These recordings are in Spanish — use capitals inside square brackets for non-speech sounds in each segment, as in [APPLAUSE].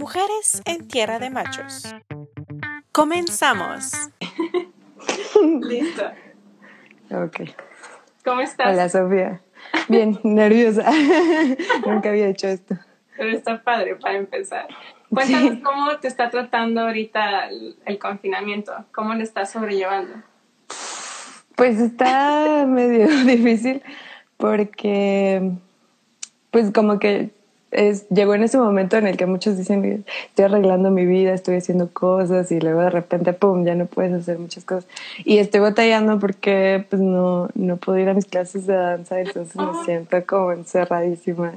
Mujeres en Tierra de Machos. Comenzamos. [LAUGHS] Listo. Ok. ¿Cómo estás? Hola, Sofía. Bien, [LAUGHS] nerviosa. [LAUGHS] Nunca había hecho esto. Pero está padre para empezar. Cuéntanos cómo te está tratando ahorita el, el confinamiento. ¿Cómo lo estás sobrellevando? Pues está medio difícil porque, pues como que es, llegó en ese momento en el que muchos dicen estoy arreglando mi vida, estoy haciendo cosas y luego de repente, pum, ya no puedes hacer muchas cosas. Y estoy batallando porque pues no, no puedo ir a mis clases de danza, entonces me siento como encerradísima.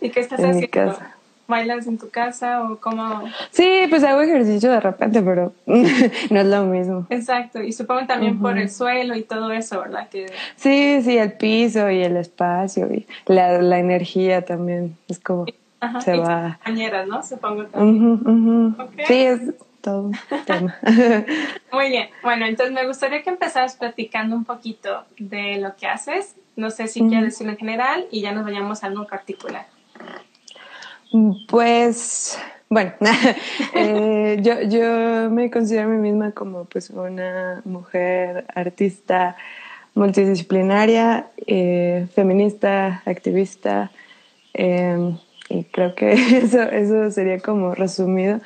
¿Y qué estás en haciendo? mi casa. ¿Bailas en tu casa o cómo? Sí, pues hago ejercicio de repente, pero [LAUGHS] no es lo mismo. Exacto, y supongo también por el suelo y todo eso, ¿verdad? Que Sí, sí, el piso y el espacio y la, la energía también es como Ajá, se y va. compañeras, ¿no? Supongo también. Sí, es todo [LAUGHS] tema. Muy bien. Bueno, entonces me gustaría que empezaras platicando un poquito de lo que haces. No sé si quieres decirlo en general y ya nos vayamos a algo en particular. Pues, bueno, [LAUGHS] eh, yo, yo me considero a mí misma como pues una mujer artista multidisciplinaria, eh, feminista, activista, eh, y creo que [LAUGHS] eso, eso sería como resumido.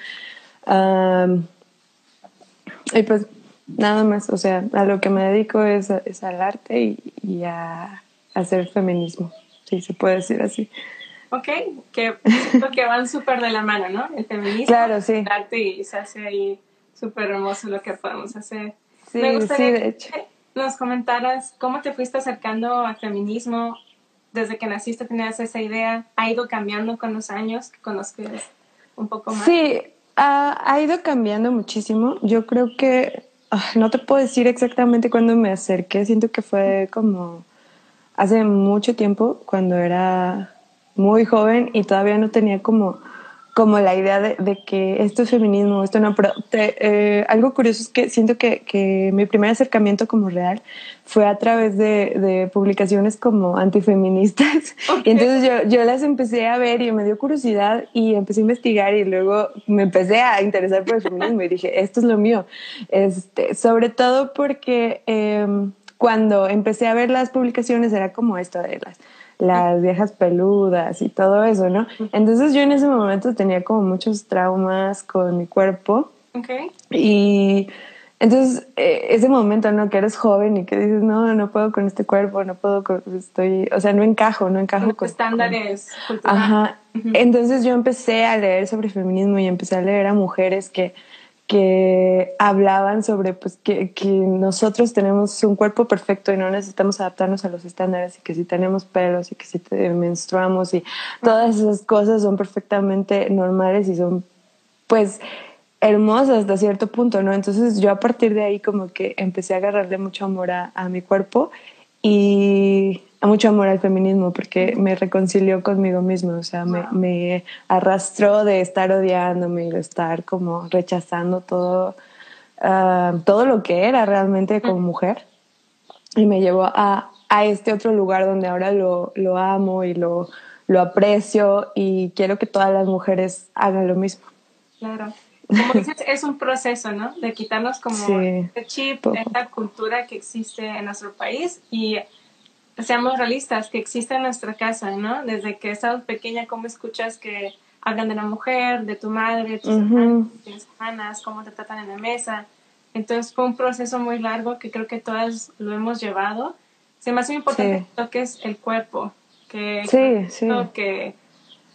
Y pues nada más, o sea, a lo que me dedico es, es al arte y, y a hacer feminismo, si se puede decir así. Ok, que siento que van súper de la mano, ¿no? El feminismo, Claro, sí. el arte y se hace ahí súper hermoso lo que podemos hacer. Sí, Me gustaría sí, de hecho. que nos comentaras cómo te fuiste acercando al feminismo desde que naciste, tenías esa idea, ha ido cambiando con los años, que conozcas un poco más. Sí, ha, ha ido cambiando muchísimo. Yo creo que ah, no te puedo decir exactamente cuándo me acerqué. Siento que fue como hace mucho tiempo, cuando era muy joven y todavía no tenía como, como la idea de, de que esto es feminismo, esto no. Pero te- eh, algo curioso es que siento que, que mi primer acercamiento como real fue a través de, de publicaciones como antifeministas. [LAUGHS] Y entonces yo, yo las empecé a ver y me dio curiosidad y empecé a investigar y luego me empecé a interesar por el feminismo y dije, esto es lo mío. Este, sobre todo porque em, cuando empecé a ver las publicaciones era como esto de las, las viejas peludas y todo eso, ¿no? Entonces yo en ese momento tenía como muchos traumas con mi cuerpo. Ok, Y entonces, eh, ese momento, ¿no? Que eres joven y que dices, no, no puedo con este cuerpo, no puedo con, estoy, o sea, no encajo, no encajo con con... estándares. Ajá. Entonces yo empecé a leer sobre feminismo y empecé a leer a mujeres que, que hablaban sobre pues que, que nosotros tenemos un cuerpo perfecto y no necesitamos adaptarnos a los estándares y que si tenemos pelos y que si te- menstruamos y todas esas cosas son perfectamente normales y son pues hermosas hasta cierto punto, ¿no? Entonces yo a partir de ahí como que empecé a agarrarle mucho amor a, a mi cuerpo y mucho amor al feminismo porque me reconcilió conmigo misma, o sea, me, me arrastró de estar odiándome y de estar como rechazando todo, ah, todo lo que era realmente como mujer y me llevó a, a este otro lugar donde ahora lo, lo amo y lo, lo aprecio y quiero que todas las mujeres hagan lo mismo. Claro. Como dices, es un proceso, ¿no? De quitarnos como Sí. este chip, esta cultura que existe en nuestro país y seamos realistas, que existe en nuestra casa, ¿no? Desde que estás pequeña, ¿cómo escuchas que hablan de la mujer, de tu madre, tus Ujú. hermanos, tienes hermanas, cómo te tratan en la mesa? Entonces fue un proceso muy largo que creo que todas lo hemos llevado. Se me hace muy importante Sí. que toques el cuerpo, que Sí, sí. que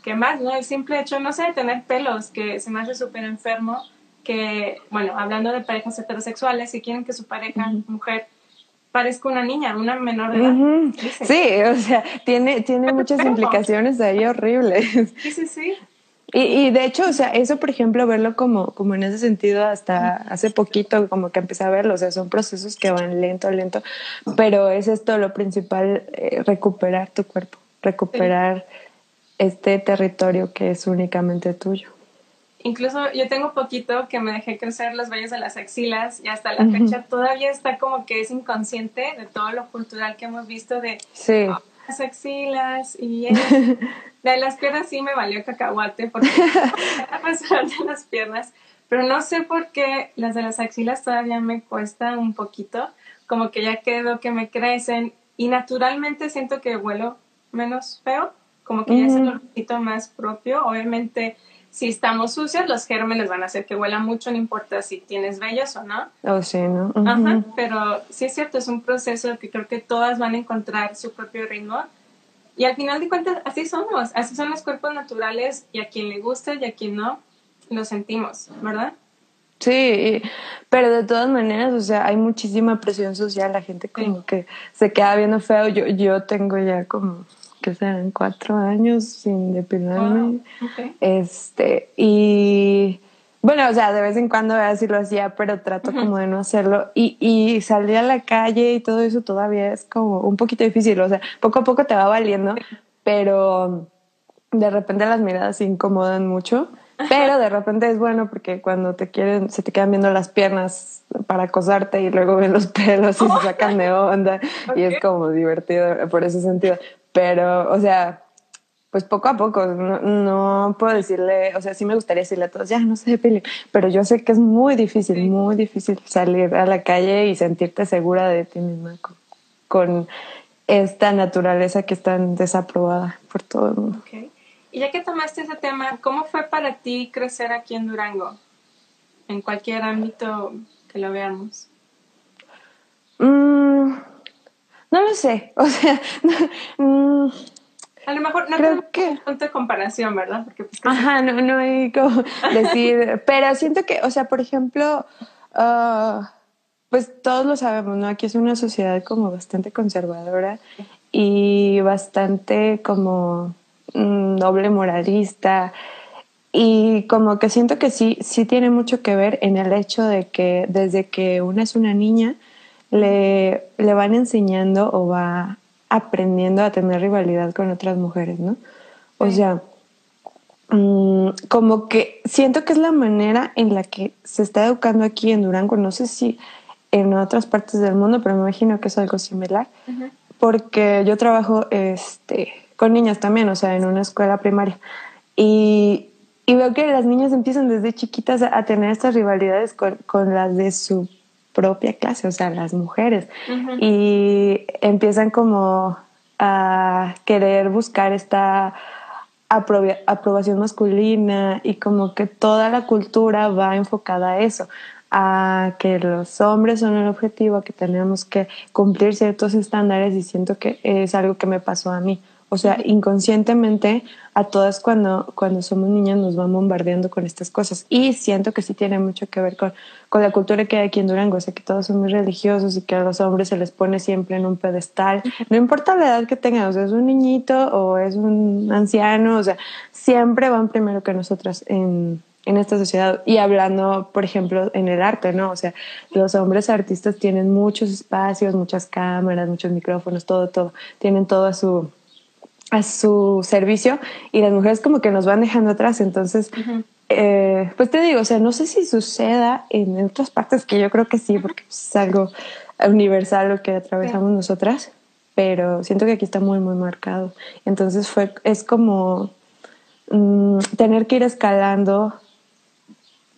que más, ¿no? El simple hecho, no sé, de tener pelos, que se me hace súper enfermo, que, bueno, hablando de parejas heterosexuales, si quieren que su pareja, mujer, parezca una niña, una menor de edad. Sí, o sea, tiene, tiene [LAUGHS] muchas implicaciones ahí horribles. Sí, sí, sí. Y, y de hecho, o sea, eso, por ejemplo, verlo como, como en ese sentido, hasta hace poquito, como que empecé a verlo, o sea, son procesos que van lento, lento, pero es esto lo principal, eh, recuperar tu cuerpo, recuperar este territorio que es únicamente tuyo. Incluso yo tengo poquito que me dejé crecer los vellos de las axilas y hasta la Ujú. fecha todavía está como que es inconsciente de todo lo cultural que hemos visto de Sí, las axilas y [LAUGHS] de las piernas sí me valió cacahuate porque [LAUGHS] de las piernas, pero no sé por qué las de las axilas todavía me cuestan un poquito, como que ya quedo que me crecen y naturalmente siento que vuelo menos feo, como que ya es un poquito más propio, obviamente si estamos sucios, los gérmenes van a hacer que huela mucho, no importa si tienes vellos o no. Oh, sí, ¿no? Ajá, pero sí es cierto, es un proceso que creo que todas van a encontrar su propio ritmo. Y al final de cuentas, así somos, así son los cuerpos naturales y a quien le gusta y a quien no, lo sentimos, ¿verdad? Sí, pero de todas maneras, o sea, hay muchísima presión social, la gente como que se queda viendo feo. Yo, yo tengo ya como que sean cuatro años sin depilarme. Este, y bueno, o sea, de vez en cuando a ver si lo hacía, pero trato como de no hacerlo. Y, y salir a la calle y todo eso todavía es como un poquito difícil. O sea, poco a poco te va valiendo, pero de repente las miradas se incomodan mucho. Pero de repente es bueno porque cuando te quieren, se te quedan viendo las piernas para acosarte y luego ven los pelos y se [LAUGHS] sacan de onda y es como divertido por ese sentido. Pero, o sea, pues poco a poco, no, puedo decirle, o sea, sí me gustaría decirle a todos, ya no se depilen, pero yo sé que es muy difícil, muy difícil salir a la calle y sentirte segura de ti misma con, esta naturaleza que está desaprobada por todo el mundo. Okay. Y ya que tomaste ese tema, ¿cómo fue para ti crecer aquí en Durango? En cualquier ámbito que lo veamos. Mm, no lo sé, [LAUGHS] o sea, mm, a lo mejor no creo que punto de comparación, ¿verdad? Porque pues, Ajá, no, no hay como [LAUGHS] decir, pero siento que, o sea, por ejemplo, ah, pues todos lo sabemos, ¿no? Aquí es una sociedad como bastante conservadora y bastante como noble moralista y como que siento que sí, sí tiene mucho que ver en el hecho de que desde que una es una niña, le, le van enseñando o va aprendiendo a tener rivalidad con otras mujeres, ¿no? O sea, mm, como que siento que es la manera en la que se está educando aquí en Durango, no sé si en otras partes del mundo, pero me imagino que es algo similar, porque yo trabajo este, con niñas también, o sea, en una escuela primaria, y, y veo que las niñas empiezan desde chiquitas a, tener estas rivalidades con, con las de su propia clase, o sea, las mujeres. Y empiezan como a querer buscar esta aprobación masculina y como que toda la cultura va enfocada a eso, a que los hombres son el objetivo, que tenemos que cumplir ciertos estándares y siento que es algo que me pasó a mí. O sea, inconscientemente a todas cuando, cuando somos niñas nos van bombardeando con estas cosas. Y siento que sí tiene mucho que ver con, con la cultura que hay aquí en Durango. O sea, que todos son muy religiosos y que a los hombres se les pone siempre en un pedestal. No importa la edad que tengan, o sea, es un niñito o es un anciano, o sea, siempre van primero que nosotras en, en esta sociedad. Y hablando, por ejemplo, en el arte, ¿no? O sea, los hombres artistas tienen muchos espacios, muchas cámaras, muchos micrófonos, todo, todo. Tienen todo a su a su servicio y las mujeres como que nos van dejando atrás. Entonces, eh, pues te digo, o sea, no sé si suceda en otras partes, que yo creo que sí, porque es algo universal lo que atravesamos nosotras, pero siento que aquí está muy, muy marcado. Entonces fue, es como mm, tener que ir escalando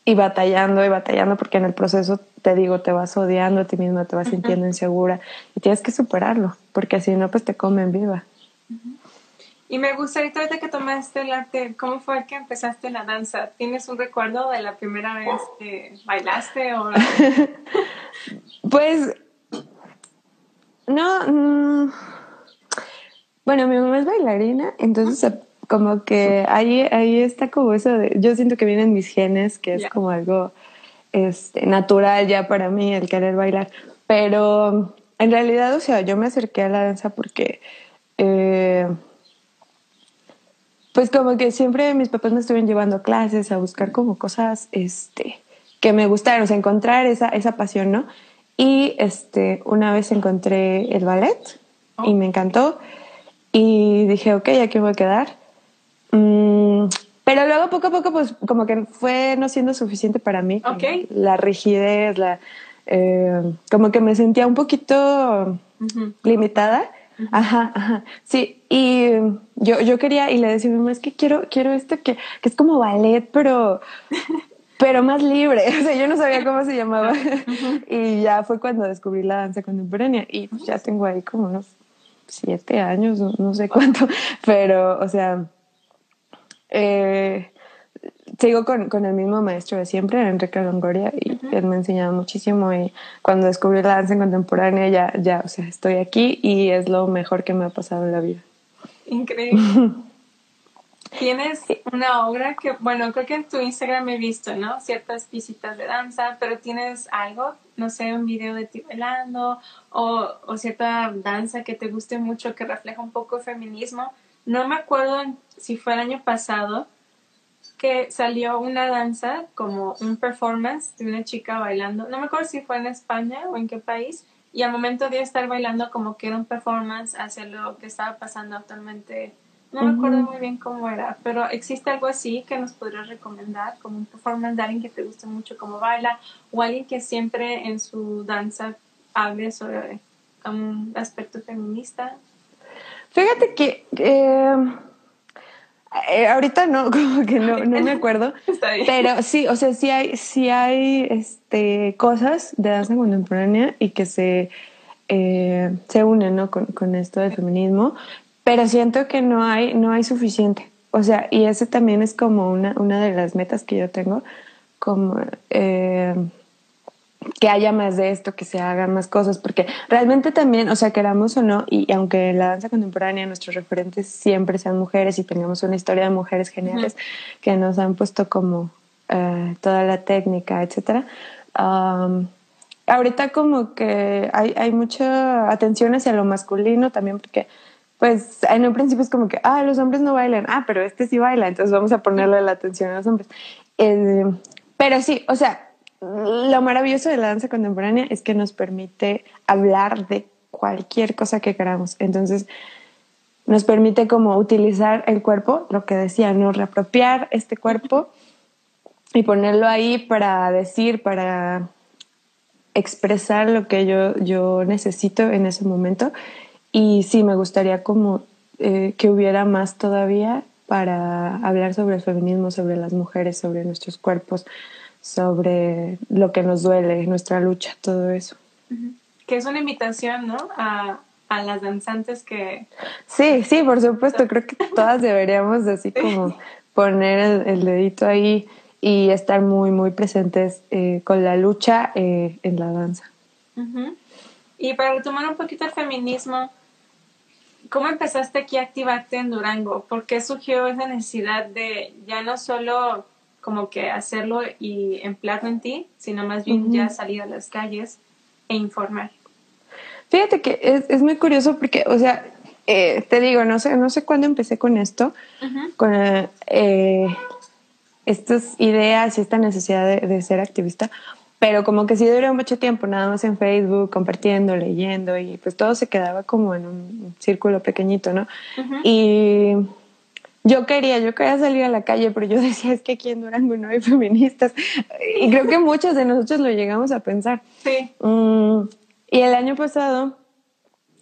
y batallando y batallando, porque en el proceso, te digo, te vas odiando a ti misma, te vas sintiendo insegura y tienes que superarlo, porque si no, pues te comen viva. Y me gustaría, ahorita que tomaste el arte, ¿cómo fue que empezaste la danza? ¿Tienes un recuerdo de la primera vez que bailaste? O... [LAUGHS] pues, no, mm, bueno, mi mamá es bailarina, entonces como que ahí, ahí está como eso de, yo siento que vienen mis genes, que es como algo este, natural ya para mí el querer bailar, pero en realidad, o sea, yo me acerqué a la danza porque... Eh, pues como que siempre mis papás me estuvieron llevando a clases, a buscar como cosas este, que me gustaron, o sea, encontrar esa, esa pasión, ¿no? Y este, una vez encontré el ballet y me encantó y dije, ok, aquí voy a quedar. Mm, pero luego poco a poco, pues como que fue no siendo suficiente para mí. Okay. La rigidez, la, eh, como que me sentía un poquito limitada Ajá, ajá. Sí, y yo, yo quería, y le decía a mi mamá, es que quiero, quiero esto que, que es como ballet, pero, [LAUGHS] pero más libre. [LAUGHS] O sea, yo no sabía cómo se llamaba. [LAUGHS] y ya fue cuando descubrí la danza contemporánea. Y pues ya tengo ahí como unos siete años, no, sé cuánto, pero, o sea, eh, sigo con, con, el mismo maestro de siempre, Enrique Longoria, y él me ha enseñado muchísimo. Y cuando descubrí la danza contemporánea, ya, ya, o sea, estoy aquí y es lo mejor que me ha pasado en la vida. Increíble. [LAUGHS] Tienes una obra que, bueno, creo que en tu Instagram he visto, ¿no? Ciertas visitas de danza, pero tienes algo, no sé, un video de ti bailando o, o cierta danza que te guste mucho que refleja un poco el feminismo. No me acuerdo si fue el año pasado, que salió una danza como un performance de una chica bailando. No me acuerdo si fue en España o en qué país. Y al momento de estar bailando como que era un performance hacia lo que estaba pasando actualmente. No me acuerdo muy bien cómo era, pero existe algo así que nos podrías recomendar, como un performance de alguien que te guste mucho cómo baila o alguien que siempre en su danza hable sobre un aspecto feminista. Fíjate que eh, eh, ahorita no, [LAUGHS] como que no, no me acuerdo. [LAUGHS] Pero sí, o sea, sí hay, sí hay este, cosas de danza contemporánea y que se, eh, se unen ¿no? con, con, esto del feminismo, pero siento que no hay, no hay suficiente. O sea, y ese también es como una, una de las metas que yo tengo, como eh, que haya más de esto, que se hagan más cosas, porque realmente también, o sea, queramos o no, y, aunque la danza contemporánea nuestros referentes siempre sean mujeres y tengamos una historia de mujeres geniales que nos han puesto como eh, toda la técnica, etcétera. ahorita como que hay, hay mucha atención hacia lo masculino también porque pues en un principio es como que, ah, los hombres no bailan, ah, pero este sí baila, entonces vamos a ponerle la atención a los hombres. Eh, pero sí, o sea, lo maravilloso de la danza contemporánea es que nos permite hablar de cualquier cosa que queramos. Entonces, nos permite como utilizar el cuerpo, lo que decía, no reapropiar este cuerpo y ponerlo ahí para decir, para expresar lo que yo, yo necesito en ese momento. Y sí, me gustaría como eh, que hubiera más todavía para hablar sobre el feminismo, sobre las mujeres, sobre nuestros cuerpos, sobre lo que nos duele, nuestra lucha, todo eso. Que es una invitación, ¿no? A, a las danzantes que... Sí, sí, por supuesto, creo que [LAUGHS] todas deberíamos así como poner el, dedito ahí y estar muy, muy presentes eh, con la lucha eh, en la danza. Y para retomar un poquito el feminismo, ¿cómo empezaste aquí a activarte en Durango? ¿Por qué surgió esa necesidad de ya no solo como que hacerlo y emplearlo en ti, sino más bien ya salir a las calles e informar. Fíjate que es, es muy curioso porque, o sea, eh, te digo, no sé, no sé cuándo empecé con esto, con eh, estas ideas y esta necesidad de, ser activista, pero como que sí duró mucho tiempo, nada más en Facebook, compartiendo, leyendo, y pues todo se quedaba como en un círculo pequeñito, ¿no? Y yo quería, yo quería salir a la calle, pero yo [LAUGHS] decía, es que aquí en Durango no hay feministas. Y creo que muchos de nosotros lo llegamos a pensar. Sí. Mm, y el año pasado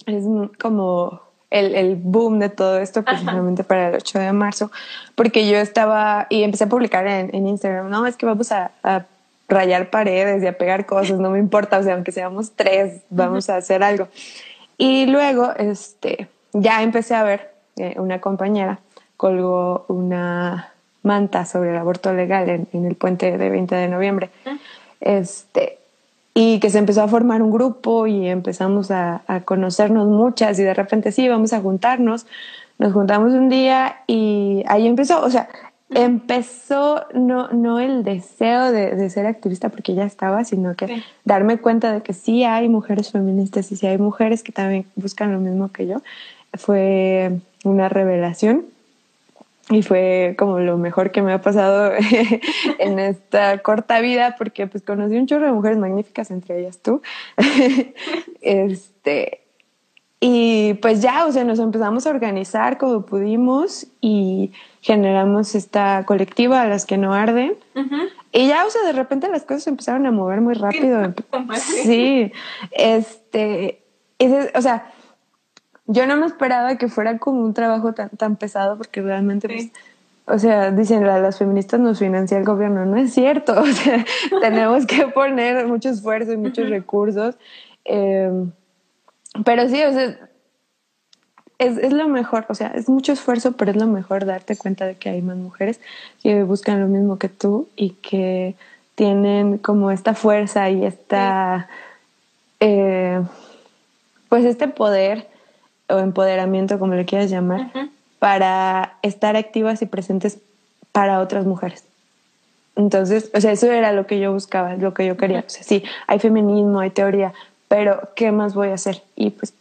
es como el, el boom de todo esto, precisamente para el 8 de marzo, porque yo estaba y empecé a publicar en, en Instagram, no, es que vamos a, a, rayar paredes y a pegar cosas, no me importa, o sea, aunque seamos tres, vamos a hacer algo. Y luego, este, ya empecé a ver eh, una compañera colgó una manta sobre el aborto legal en, el puente de 20 de noviembre. Este, y que se empezó a formar un grupo y empezamos a, conocernos muchas y de repente sí, vamos a juntarnos. Nos juntamos un día y ahí empezó, o sea, empezó no, no el deseo de, ser activista porque ya estaba, sino que darme cuenta de que sí hay mujeres feministas y sí hay mujeres que también buscan lo mismo que yo. Fue una revelación y fue como lo mejor que me ha pasado [LAUGHS] en esta corta vida porque pues conocí un chorro de mujeres magníficas entre ellas tú. [LAUGHS] Este y pues ya o sea nos empezamos a organizar como pudimos y generamos esta colectiva a las que no arden. Y ya o sea de repente las cosas empezaron a mover muy rápido. [LAUGHS] sí este o sea yo no me esperaba que fuera como un trabajo tan, tan pesado porque realmente, pues, o sea, dicen las feministas nos financia el gobierno, no es cierto, [LAUGHS] o sea, [LAUGHS] tenemos que poner mucho esfuerzo y muchos recursos. Em, pero sí, o sea, es, es, lo mejor, o sea, es mucho esfuerzo, pero es lo mejor darte cuenta de que hay más mujeres que buscan lo mismo que tú y que tienen como esta fuerza y esta, eh, pues este poder o empoderamiento, como le quieras llamar, para estar activas y presentes para otras mujeres. Entonces, o sea, eso era lo que yo buscaba, lo que yo quería. O sea, sí, hay feminismo, hay teoría, pero ¿qué más voy a hacer? Y pues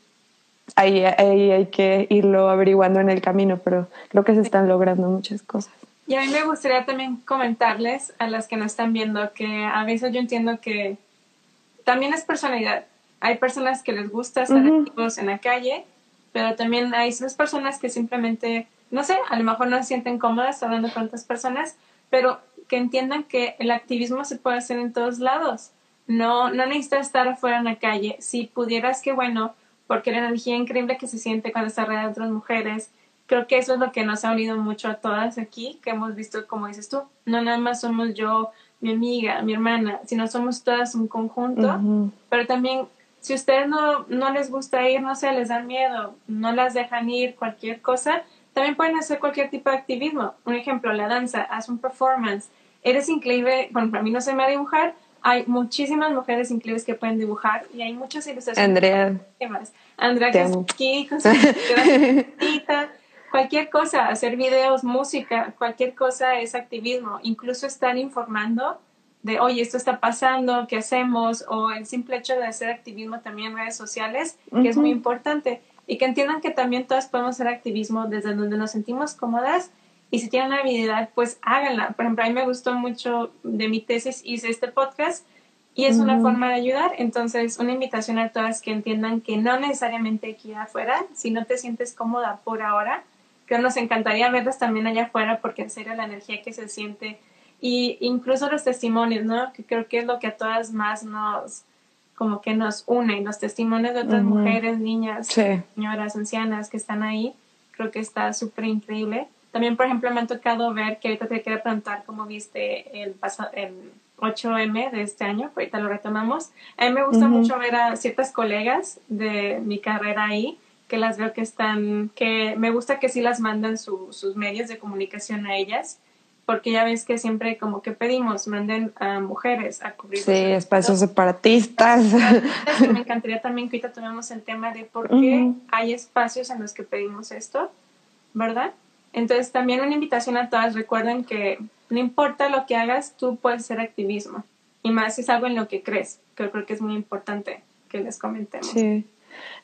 ahí, ahí hay que irlo averiguando en el camino, pero creo que se están logrando muchas cosas. Y a mí me gustaría también comentarles a las que nos están viendo que a veces yo entiendo que también es personalidad. Hay personas que les gusta estar activos en la calle pero también hay esas personas que simplemente, no sé, a lo mejor no se sienten cómodas hablando con otras personas, pero que entiendan que el activismo se puede hacer en todos lados. No, no necesitas estar afuera en la calle. Si pudieras, que bueno, porque la energía increíble que se siente cuando estás rodeada de otras mujeres, creo que eso es lo que nos ha unido mucho a todas aquí, que hemos visto, como dices tú, no nada más somos yo, mi amiga, mi hermana, sino somos todas un conjunto, pero también si ustedes no, no les gusta ir, no sé, les dan miedo, no las dejan ir, cualquier cosa, también pueden hacer cualquier tipo de activismo. Un ejemplo, la danza, haz un performance. Eres increíble, bueno, para mí no se me va a dibujar, hay muchísimas mujeres increíbles que pueden dibujar y hay muchas ilustraciones. Andrea. ¿Qué más? Andrea que aquí con su [LAUGHS] cualquier cosa, hacer videos, música, cualquier cosa es activismo. Incluso estar informando de, oye, esto está pasando, ¿qué hacemos? O el simple hecho de hacer activismo también en redes sociales, que es muy importante. Y que entiendan que también todas podemos hacer activismo desde donde nos sentimos cómodas. Y si tienen la habilidad, pues háganla. Por ejemplo, a mí me gustó mucho de mi tesis, hice este podcast y es una forma de ayudar. Entonces, una invitación a todas que entiendan que no necesariamente aquí afuera, si no te sientes cómoda por ahora, que nos encantaría verlas también allá afuera porque en serio la energía que se siente y incluso los testimonios, ¿no? Que creo que es lo que a todas más nos, como que nos une, los testimonios de otras mujeres, niñas, señoras, ancianas que están ahí, creo que está súper increíble. También, por ejemplo, me ha tocado ver que ahorita te quiero preguntar cómo viste el, el 8M de este año, ahorita lo retomamos. A mí me gusta mucho ver a ciertas colegas de mi carrera ahí, que las veo que están, que me gusta que sí las mandan sus medios de comunicación a ellas porque ya ves que siempre como que pedimos, manden a mujeres a cubrir. Sí, espacios separatistas. Me encantaría también que ahorita tomemos el tema de por qué hay espacios en los que pedimos esto, ¿verdad? Entonces también una invitación a todas, recuerden que no importa lo que hagas, tú puedes hacer activismo. Y más si es algo en lo que crees, que creo que es muy importante que les comentemos. Sí.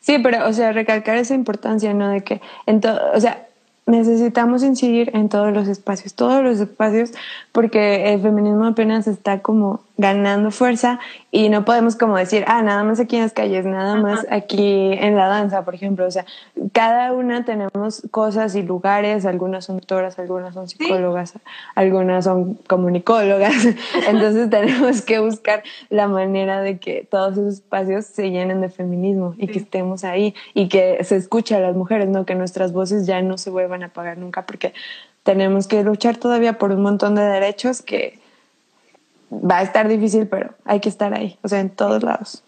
Sí, pero, o sea, recalcar esa importancia, ¿no? De que, en o sea, necesitamos incidir en todos los espacios, todos los espacios, porque el feminismo apenas está como ganando fuerza y no podemos como decir, ah, nada más aquí en las calles, nada más aquí en la danza, por ejemplo. O sea, cada una tenemos cosas y lugares, algunas son doctoras, algunas son psicólogas, algunas son comunicólogas. [LAUGHS] Entonces tenemos que buscar la manera de que todos esos espacios se llenen de feminismo y que estemos ahí y que se escuche a las mujeres, ¿no? Que nuestras voces ya no se vuelvan a apagar nunca porque tenemos que luchar todavía por un montón de derechos que va a estar difícil, pero hay que estar ahí, o sea, en todos lados.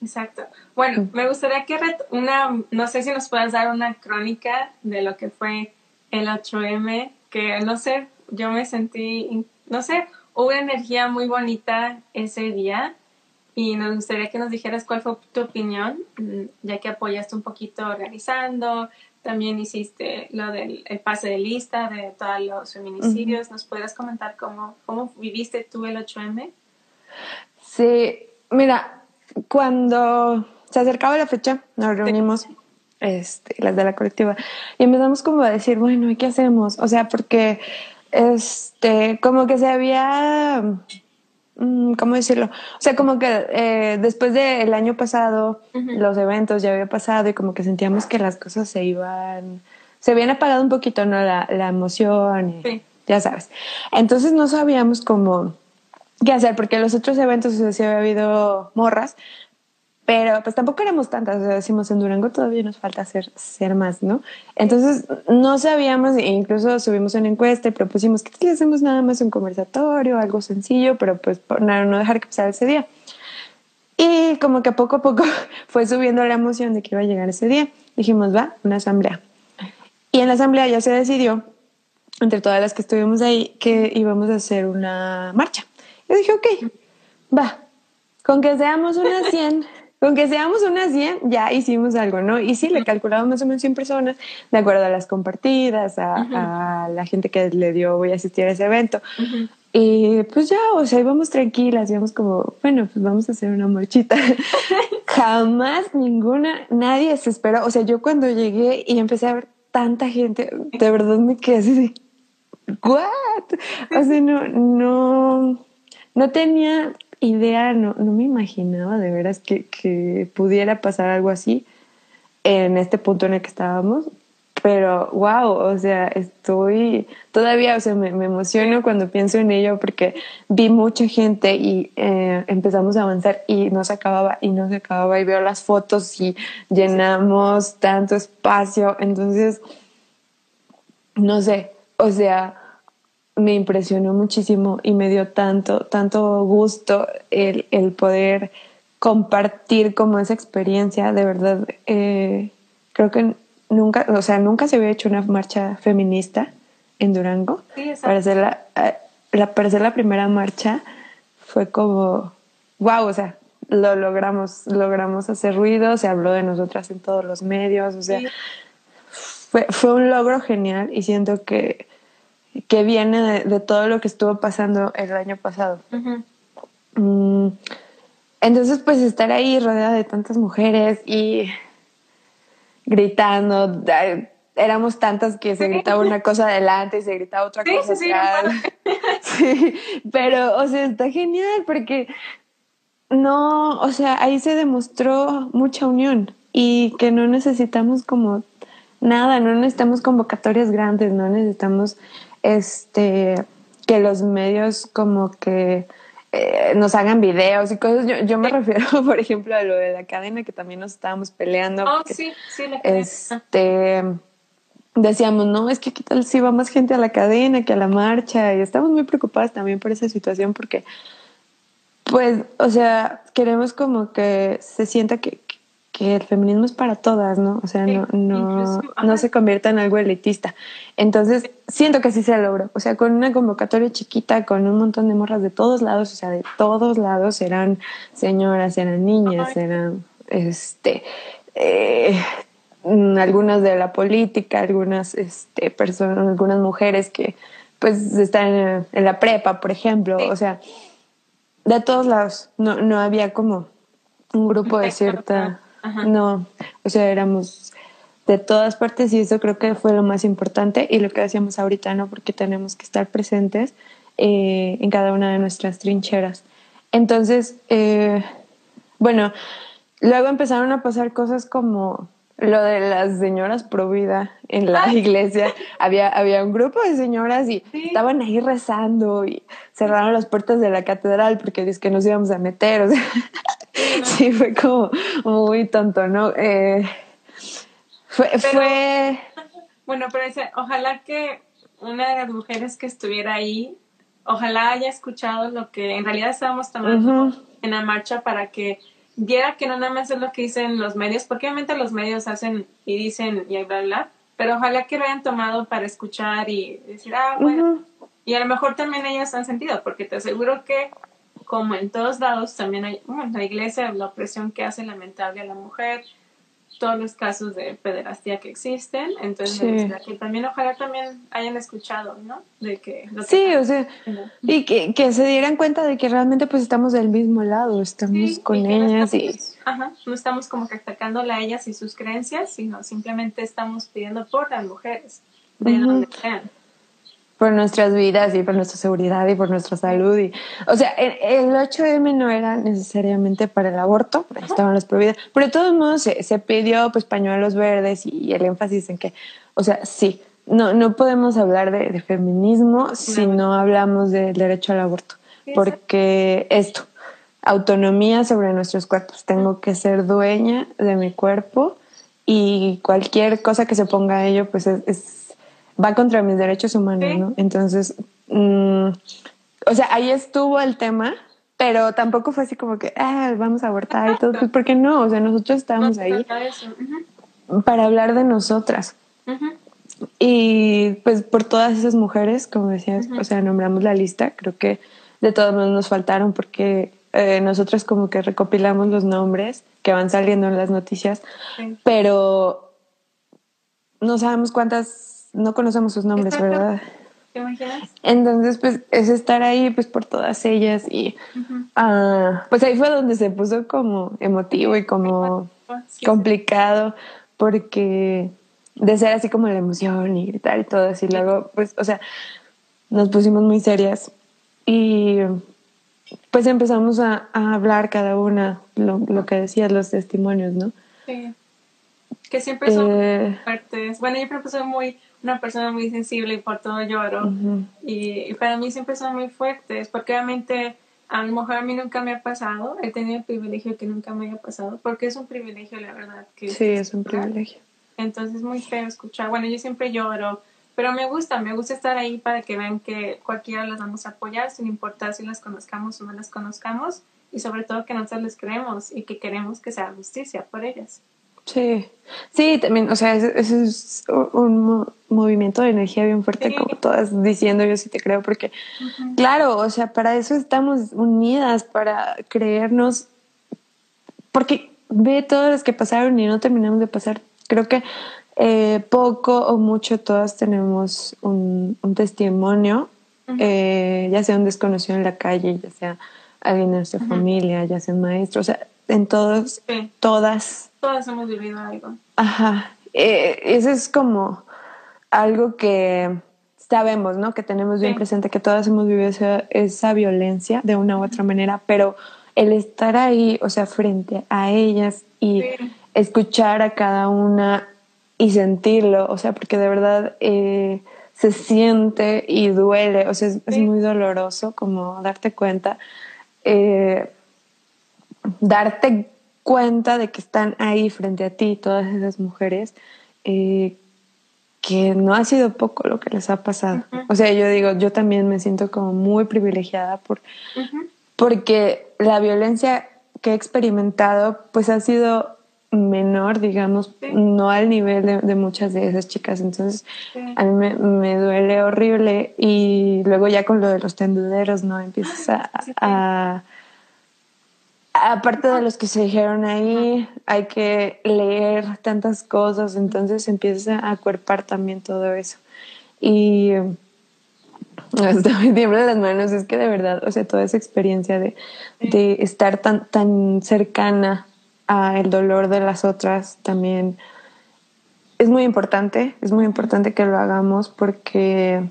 Exacto. Bueno, me gustaría que una, no sé si nos puedas dar una crónica de lo que fue el 8M, que no sé, yo me sentí, no sé, hubo una energía muy bonita ese día y nos gustaría que nos dijeras cuál fue tu opinión, mm, ya que apoyaste un poquito organizando, también hiciste lo del pase de lista de todos los feminicidios. ¿Nos puedes comentar cómo, cómo viviste tú el 8M? Sí, mira, cuando se acercaba la fecha, nos reunimos, este, las de la colectiva, y empezamos como a decir, bueno, ¿y qué hacemos? O sea, porque este, como que se había ¿cómo decirlo? O sea, como que eh, después del año pasado, los eventos ya había pasado y como que sentíamos que las cosas se iban, se habían apagado un poquito, ¿no? La, la emoción, y, ya sabes. Entonces no sabíamos cómo, qué hacer, porque los otros eventos, o sea, había habido morras, pero pues tampoco éramos tantas, o sea, decimos en Durango todavía nos falta ser, ser más, ¿no? Entonces no sabíamos, e incluso subimos una encuesta y propusimos que le hacemos nada más un conversatorio, algo sencillo, pero pues no, no dejar que pasara ese día. Y como que poco a poco [LAUGHS] fue subiendo la emoción de que iba a llegar ese día. Dijimos, va, una asamblea. Y en la asamblea ya se decidió, entre todas las que estuvimos ahí, que íbamos a hacer una marcha. Yo dije, ok, va, con que seamos unas 100 con que seamos unas 100, ya hicimos algo, ¿no? Y sí, le calculamos más o menos 100 personas, de acuerdo a las compartidas, a, la gente que le dio voy a asistir a ese evento. Y pues ya, o sea, íbamos tranquilas, íbamos como, bueno, pues vamos a hacer una marchita. [LAUGHS] Jamás ninguna, nadie se esperó. O sea, yo cuando llegué y empecé a ver tanta gente, de verdad me quedé así de, ¿what? O sea, no, no, no tenía idea, no, no me imaginaba de veras que, que, pudiera pasar algo así en este punto en el que estábamos. Pero, wow, o sea, estoy todavía, o sea, me, me emociono cuando pienso en ello porque vi mucha gente y eh, empezamos a avanzar y no se acababa y no se acababa y veo las fotos y llenamos tanto espacio. Entonces, no sé, o sea, me impresionó muchísimo y me dio tanto, tanto gusto el, el poder compartir como esa experiencia. De verdad, eh, creo que nunca, o sea, nunca se había hecho una marcha feminista en Durango. para, la, eh, la, para hacer la primera marcha fue como, wow, o sea, lo logramos, logramos hacer ruido, se habló de nosotras en todos los medios, o sea, fue, fue un logro genial y siento que que viene de, todo lo que estuvo pasando el año pasado. Mm, entonces, pues estar ahí rodeada de tantas mujeres y gritando, éramos tantas que se gritaba una cosa adelante y se gritaba otra cosa sí, atrás. [LAUGHS] Sí, pero, o sea, está genial porque no, o sea, ahí se demostró mucha unión y que no necesitamos como nada, no necesitamos convocatorias grandes, no necesitamos este, que los medios como que eh, nos hagan videos y cosas. Yo, me refiero, [LAUGHS] por ejemplo, a lo de la cadena, que también nos estábamos peleando. Oh, sí, sí, la Este, decíamos, no, es que qué tal si va más gente a la cadena que a la marcha. Y estamos muy preocupadas también por esa situación porque, pues, o sea, queremos como que se sienta que, que el feminismo es para todas, ¿no? O sea, no, no, no se convierta en algo elitista. Entonces, siento que sí se logró. O sea, con una convocatoria chiquita, con un montón de morras de todos lados, o sea, de todos lados, eran señoras, eran niñas, eran, este, eh, algunas de la política, algunas este, personas, algunas mujeres que pues están en, la prepa, por ejemplo. O sea, de todos lados. No, no había como un grupo de cierta no, o sea, éramos de todas partes y eso creo que fue lo más importante y lo que decíamos ahorita, ¿no? Porque tenemos que estar presentes eh, en cada una de nuestras trincheras. Entonces, eh, bueno, luego empezaron a pasar cosas como lo de las señoras pro vida en la iglesia. [LAUGHS] había, había un grupo de señoras y estaban ahí rezando y cerraron las puertas de la catedral porque dice que nos íbamos a meter. O sea, sí, fue como muy tonto, ¿no? Eh, fue, Bueno, pero ojalá que una de las mujeres que estuviera ahí, ojalá haya escuchado lo que en realidad estábamos tomando en la marcha para que viera que no nada más es lo que dicen los medios, porque obviamente los medios hacen y dicen y bla, bla, pero ojalá que lo hayan tomado para escuchar y decir, ah, bueno, y a lo mejor también ellas han sentido, porque te aseguro que como en todos lados, también hay, bueno, la iglesia, la opresión que hace lamentable a la mujer, todos los casos de pederastía que existen, entonces que también ojalá también hayan escuchado, ¿no? De que, sí, o sea, y que, que, se dieran cuenta de que realmente pues estamos del mismo lado, estamos con ellas y... Ajá, no estamos como que atacándola a ellas y sus creencias, sino simplemente estamos pidiendo por las mujeres, de donde sean por nuestras vidas y por nuestra seguridad y por nuestra salud. Y, o sea, el, 8M no era necesariamente para el aborto, estaban las prohibidas, pero de todos modos se, se, pidió pues pañuelos verdes y, el énfasis en que, o sea, sí, no, no podemos hablar de, feminismo si no hablamos del derecho al aborto, porque esto, autonomía sobre nuestros cuerpos. Tengo que ser dueña de mi cuerpo y cualquier cosa que se ponga a ello, pues es, va contra mis derechos humanos, ¿no? Entonces, mm, o sea, ahí estuvo el tema, pero tampoco fue así como que, ah, vamos a abortar y todo, pues porque no, o sea, nosotros estábamos ahí para hablar de nosotras. Y pues por todas esas mujeres, como decías, o sea, nombramos la lista, creo que de todos modos nos faltaron porque eh, nosotros como que recopilamos los nombres que van saliendo en las noticias, pero no sabemos cuántas, no conocemos sus nombres, ¿verdad? ¿Te imaginas? Entonces, pues es estar ahí pues por todas ellas y ah, pues ahí fue donde se puso como emotivo y como complicado porque de ser así como la emoción y gritar y todo así, luego pues, o sea, nos pusimos muy serias y pues empezamos a, hablar cada una lo, lo, que decías, los testimonios, ¿no? Sí. Que siempre son eh, fuertes. Bueno, yo siempre soy muy, una persona muy sensible y por todo lloro. y, para mí siempre son muy fuertes, porque obviamente a lo mejor a mí nunca me ha pasado, he tenido el privilegio que nunca me haya pasado, porque es un privilegio, la verdad. Que sí, es un privilegio. Entonces es muy feo escuchar. Bueno, yo siempre lloro pero me gusta, me gusta estar ahí para que vean que cualquiera las vamos a apoyar, sin importar si las conozcamos o no las conozcamos, y sobre todo que nosotros les creemos y que queremos que sea justicia por ellas. Sí, sí, también, o sea, ese, es un movimiento de energía bien fuerte, como todas diciendo, yo sí te creo, porque, claro, o sea, para eso estamos unidas, para creernos, porque ve todas las que pasaron y no terminamos de pasar. Creo que eh, poco o mucho todas tenemos un, testimonio, eh, ya sea un desconocido en la calle, ya sea alguien de nuestra familia, ya sea un maestro, o sea, en todos, todas. Todas hemos vivido algo. Ajá, eh, eso es como algo que sabemos, ¿no? Que tenemos bien presente, que todas hemos vivido esa, violencia de una u otra manera, pero el estar ahí, o sea, frente a ellas y escuchar a cada una y sentirlo, o sea, porque de verdad eh, se siente y duele, o sea, es, muy doloroso como darte cuenta, eh, darte cuenta de que están ahí frente a ti todas esas mujeres, eh, que no ha sido poco lo que les ha pasado. O sea, yo digo, yo también me siento como muy privilegiada por, porque la violencia que he experimentado pues ha sido menor, digamos, no al nivel de, muchas de esas chicas. Entonces, a mí me, duele horrible y luego ya con lo de los tenduderos, ¿no? Empiezas a, aparte de los que se dijeron ahí, hay que leer tantas cosas, entonces empiezas a acuerpar también todo eso. Y hasta me tiemblan las manos, es que de verdad, o sea, toda esa experiencia de, de estar tan, tan cercana el dolor de las otras también es muy importante, es muy importante que lo hagamos porque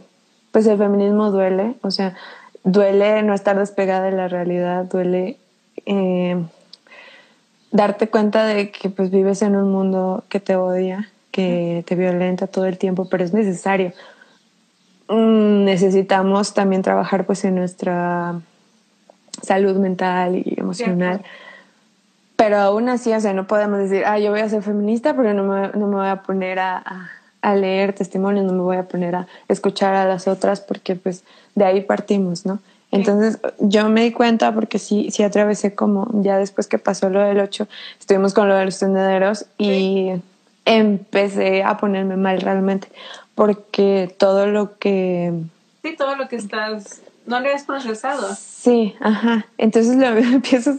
pues el feminismo duele, o sea, duele no estar despegada de la realidad, duele eh, darte cuenta de que pues vives en un mundo que te odia, que te violenta todo el tiempo, pero es necesario. Mm, necesitamos también trabajar pues en nuestra salud mental y emocional pero aún así, o sea, no podemos decir, ah, yo voy a ser feminista, pero no me, no me voy a poner a, a, leer testimonios, no me voy a poner a escuchar a las otras, porque pues de ahí partimos, ¿no? Entonces yo me di cuenta porque sí, sí atravesé como, ya después que pasó lo del 8, estuvimos con lo de los tendederos y empecé a ponerme mal realmente, porque todo lo que... Sí, todo lo que estás no lo has procesado. Sí, ajá. Entonces lo [LAUGHS] empiezas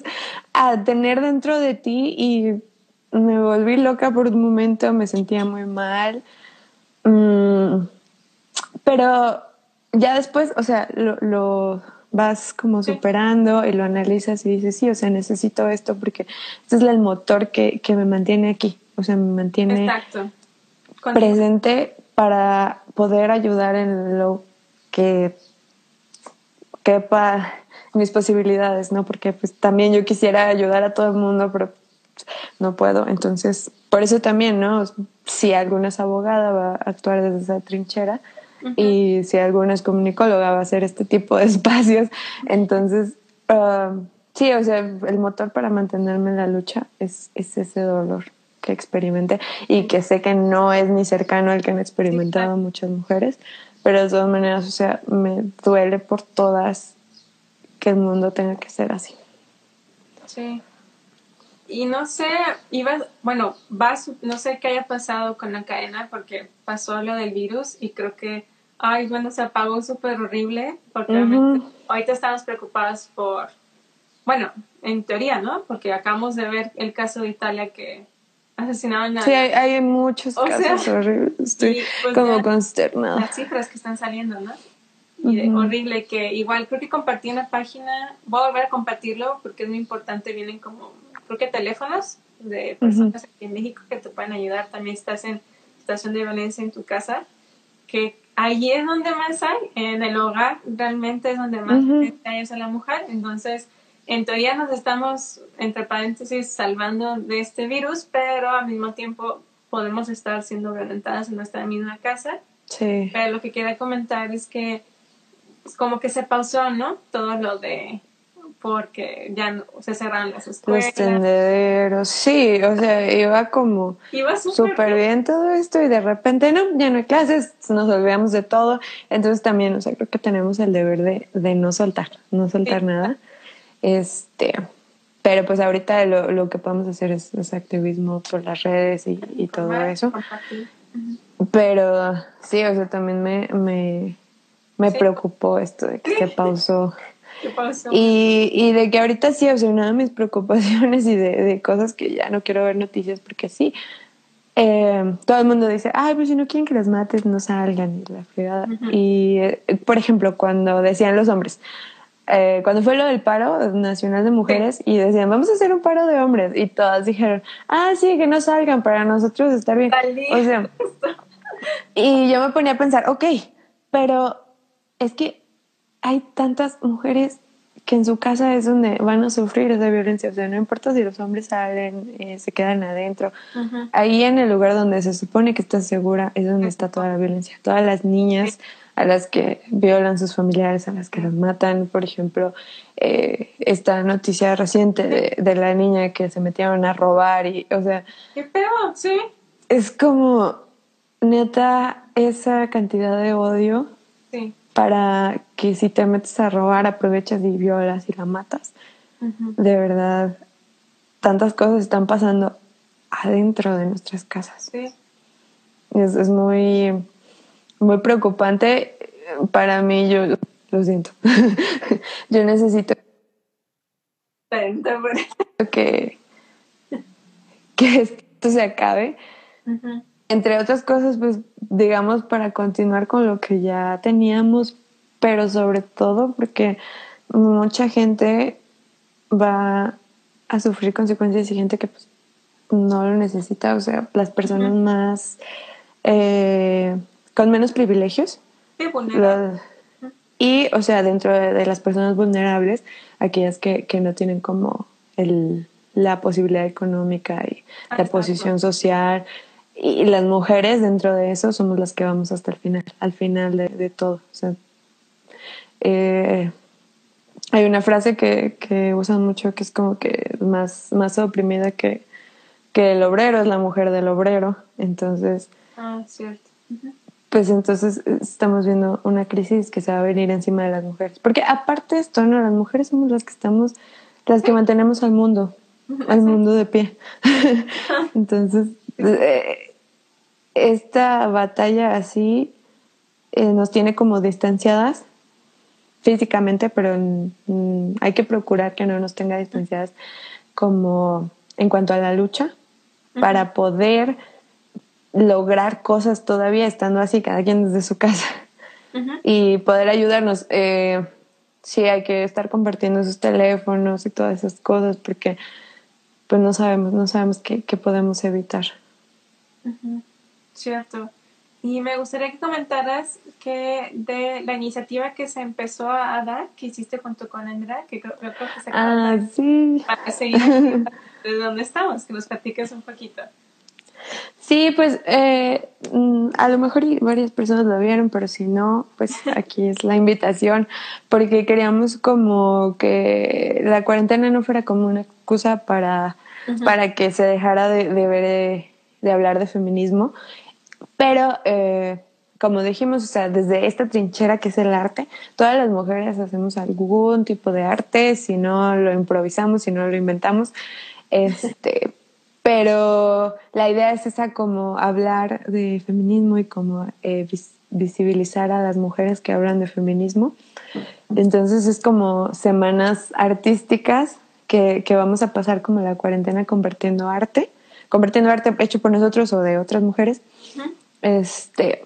a tener dentro de ti y me volví loca por un momento, me sentía muy mal. Mm, pero ya después, o sea, lo, vas como superando y lo analizas y dices, sí, o sea, necesito esto porque este es el motor que, que me mantiene aquí, o sea, me mantiene presente para poder ayudar en lo que quepa mis posibilidades, ¿no? Porque pues también yo quisiera ayudar a todo el mundo, pero no puedo. Entonces, por eso también, ¿no? Si alguna es abogada, va a actuar desde esa trinchera. Y si alguna es comunicóloga, va a hacer este tipo de [LAUGHS] espacios. Entonces, um, Sí, o sea, el motor para mantenerme en la lucha es, es ese dolor que experimenté y que sé que no es ni cercano al que han experimentado muchas mujeres, pero de todas maneras, o sea, me duele por todas que el mundo tenga que ser así. Sí. Y no sé, ibas, bueno, vas, no sé qué haya pasado con la cadena porque pasó lo del virus y creo que, ay, bueno, se apagó súper horrible porque ahorita estamos preocupados por, bueno, en teoría, ¿no? Porque acabamos de ver el caso de Italia que asesinaron a... Sí, hay, muchos casos horribles. Estoy pues, como consternada. Las cifras que están saliendo, ¿no? Y de, horrible que igual creo que compartí una página, voy a volver a compartirlo porque es muy importante, vienen como, creo que teléfonos de personas aquí en México que te pueden ayudar, también estás en situación de violencia en tu casa, que allí es donde más hay, en el hogar realmente es donde más hay a la mujer, entonces en teoría nos estamos, entre paréntesis, salvando de este virus, pero al mismo tiempo podemos estar siendo violentadas en nuestra misma casa. Sí. Pero lo que quería comentar es que como que se pausó, ¿no? Todo lo de porque ya no, se cerraron las escuelas. Los tendederos, sí, o sea, iba como súper bien. todo esto y de repente no, ya no hay clases, nos olvidamos de todo. Entonces también, o sea, creo que tenemos el deber de, de no soltar, no soltar nada. Este, pero pues ahorita lo, lo que podemos hacer es, activismo por las redes y, y todo eso. Pero sí, o sea, también me, me, me preocupó esto de que se pausó. Y, y, de que ahorita sí, o sea, una de mis [LAUGHS] preocupaciones y de, de cosas que ya no quiero ver noticias porque sí, eh, todo el mundo dice, ay, pues si no quieren que las mates, no salgan y la fregada. Y, eh, por ejemplo, cuando decían los hombres, eh, cuando fue lo del paro nacional de mujeres y decían, vamos a hacer un paro de hombres, y todas dijeron, ah, sí, que no salgan para nosotros estar bien. O sea, y yo me ponía a pensar, ok, pero es que hay tantas mujeres que en su casa es donde van a sufrir esa violencia. O sea, no importa si los hombres salen, eh, se quedan adentro. Ahí en el lugar donde se supone que estás segura es donde está toda la violencia. Todas las niñas a las que violan sus familiares, a las que las matan. Por ejemplo, eh, esta noticia reciente de, la niña que se metieron a robar y, o sea... ¿Qué pedo? Sí. Es como, neta, esa cantidad de odio. Para que si te metes a robar, aprovechas y violas y la matas. De verdad, tantas cosas están pasando adentro de nuestras casas. Sí. Es, es muy muy preocupante para mí. Yo lo siento. [LAUGHS] yo necesito que, que esto se acabe. Entre otras cosas, pues digamos, para continuar con lo que ya teníamos, pero sobre todo porque mucha gente va a sufrir consecuencias y gente que pues, no lo necesita, o sea, las personas más eh, con menos privilegios. Sí, y, o sea, dentro de, las personas vulnerables, aquellas que, que no tienen como el, la posibilidad económica y la posición social. Y las mujeres dentro de eso somos las que vamos hasta el final, al final de, de todo. O sea, eh, hay una frase que, que, usan mucho que es como que más, más oprimida que, que el obrero es la mujer del obrero. Entonces, ah, cierto pues entonces estamos viendo una crisis que se va a venir encima de las mujeres. Porque aparte de esto, no, las mujeres somos las que estamos, las que mantenemos al mundo, al mundo de pie. [LAUGHS] entonces, eh, esta batalla así eh, nos tiene como distanciadas físicamente, pero mm, hay que procurar que no nos tenga distanciadas como en cuanto a la lucha, para poder lograr cosas todavía estando así, cada quien desde su casa. Y poder ayudarnos. Eh, sí, hay que estar compartiendo sus teléfonos y todas esas cosas porque pues no sabemos, no sabemos qué, podemos evitar. Cierto. Y me gustaría que comentaras que de la iniciativa que se empezó a dar, que hiciste junto con Andrea, que creo, creo que se Ah, sí. Para seguir [LAUGHS] de dónde estamos, que nos platiques un poquito. Sí, pues eh, mm, a lo mejor varias personas lo vieron, pero si no, pues [LAUGHS] aquí es la invitación, porque queríamos como que la cuarentena no fuera como una excusa para, para que se dejara de, ver, de hablar de feminismo, pero eh, como dijimos, o sea, desde esta trinchera que es el arte, todas las mujeres hacemos algún tipo de arte, si no lo improvisamos, si no lo inventamos, este [LAUGHS] pero la idea es esa como hablar de feminismo y como eh, visibilizar a las mujeres que hablan de feminismo. Entonces es como semanas artísticas que, que vamos a pasar como la cuarentena convirtiendo arte, convirtiendo arte hecho por nosotros o de otras mujeres. Este,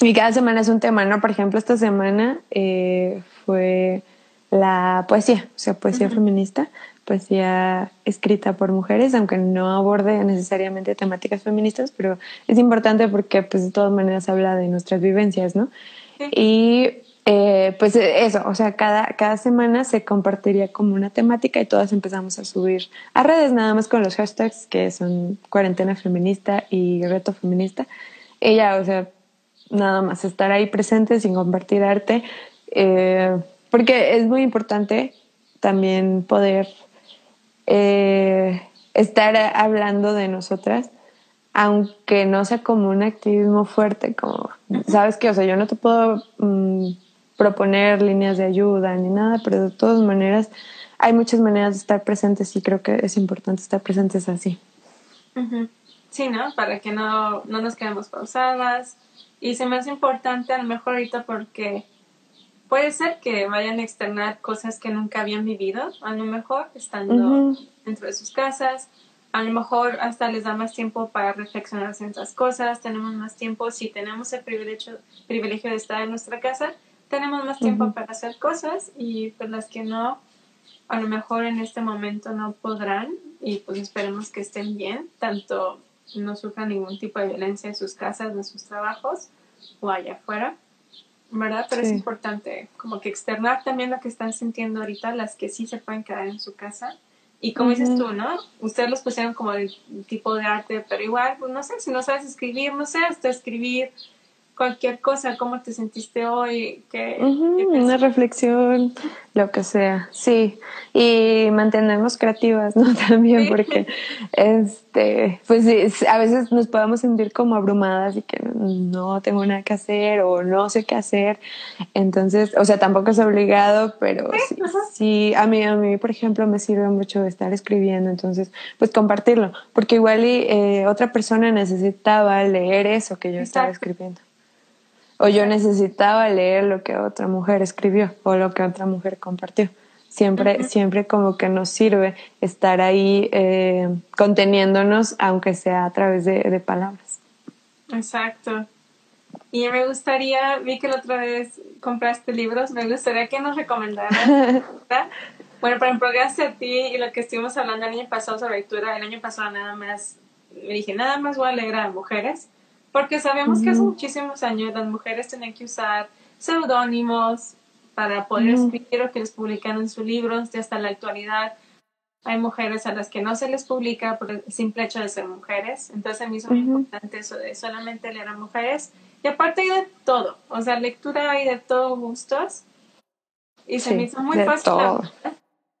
y cada semana es un tema, ¿no? Por ejemplo, esta semana eh, fue la poesía, o sea, poesía feminista, poesía escrita por mujeres, aunque no aborde necesariamente temáticas feministas, pero es importante porque pues de todas maneras habla de nuestras vivencias, ¿no? Y eh, pues eso, o sea, cada, cada semana se compartiría como una temática y todas empezamos a subir a redes nada más con los hashtags que son cuarentena feminista y reto feminista. Ella, o sea, nada más estar ahí presente sin compartir arte, eh, porque es muy importante también poder eh, estar hablando de nosotras, aunque no sea como un activismo fuerte, como, ¿sabes qué? O sea, yo no te puedo mm, proponer líneas de ayuda ni nada, pero de todas maneras hay muchas maneras de estar presentes y creo que es importante estar presentes así. Sí, ¿no? Para que no, no nos quedemos pausadas. Y se me hace importante a lo mejor ahorita porque puede ser que vayan a externar cosas que nunca habían vivido, a lo mejor estando dentro de sus casas, a lo mejor hasta les da más tiempo para reflexionar en esas cosas, tenemos más tiempo, si tenemos el privilegio, privilegio de estar en nuestra casa, tenemos más tiempo para hacer cosas y pues las que no, a lo mejor en este momento no podrán y pues esperemos que estén bien, tanto no sufran ningún tipo de violencia en sus casas, en sus trabajos o allá afuera. ¿verdad? Pero es importante como que externar también lo que están sintiendo ahorita, las que sí se pueden quedar en su casa. Y como dices tú, ¿no? Ustedes los pusieron como el tipo de arte, pero igual, pues no sé, si no sabes escribir, no sé, hasta escribir cualquier cosa, cómo te sentiste hoy, que una reflexión, lo que sea, sí, y mantenernos creativas, [LAUGHS] ¿no? También porque, este, pues sí, a veces nos podemos sentir como abrumadas y que no tengo nada que hacer o no sé qué hacer, entonces, o sea, tampoco es obligado, pero sí, sí, a mí, a mí, por ejemplo, me sirve mucho estar escribiendo, entonces, pues compartirlo, porque igual y, eh, otra persona necesitaba leer eso que yo estaba escribiendo o yo necesitaba leer lo que otra mujer escribió o lo que otra mujer compartió. Siempre, siempre como que nos sirve estar ahí eh, conteniéndonos, aunque sea a través de, palabras. Exacto. Y me gustaría, vi que la otra vez compraste libros, me gustaría que nos recomendaras. [LAUGHS] bueno, por ejemplo, gracias a ti y lo que estuvimos hablando el año pasado sobre lectura, el año pasado nada más, me dije, nada más voy a leer a mujeres porque sabemos que hace muchísimos años las mujeres tenían que usar seudónimos para poder escribir o que les publicaran sus libros y hasta la actualidad hay mujeres a las que no se les publica por el simple hecho de ser mujeres. Entonces a mí es muy importante eso de solamente leer a mujeres. Y aparte hay de todo, o sea, lectura hay de todos gustos. Y se me hizo muy fácil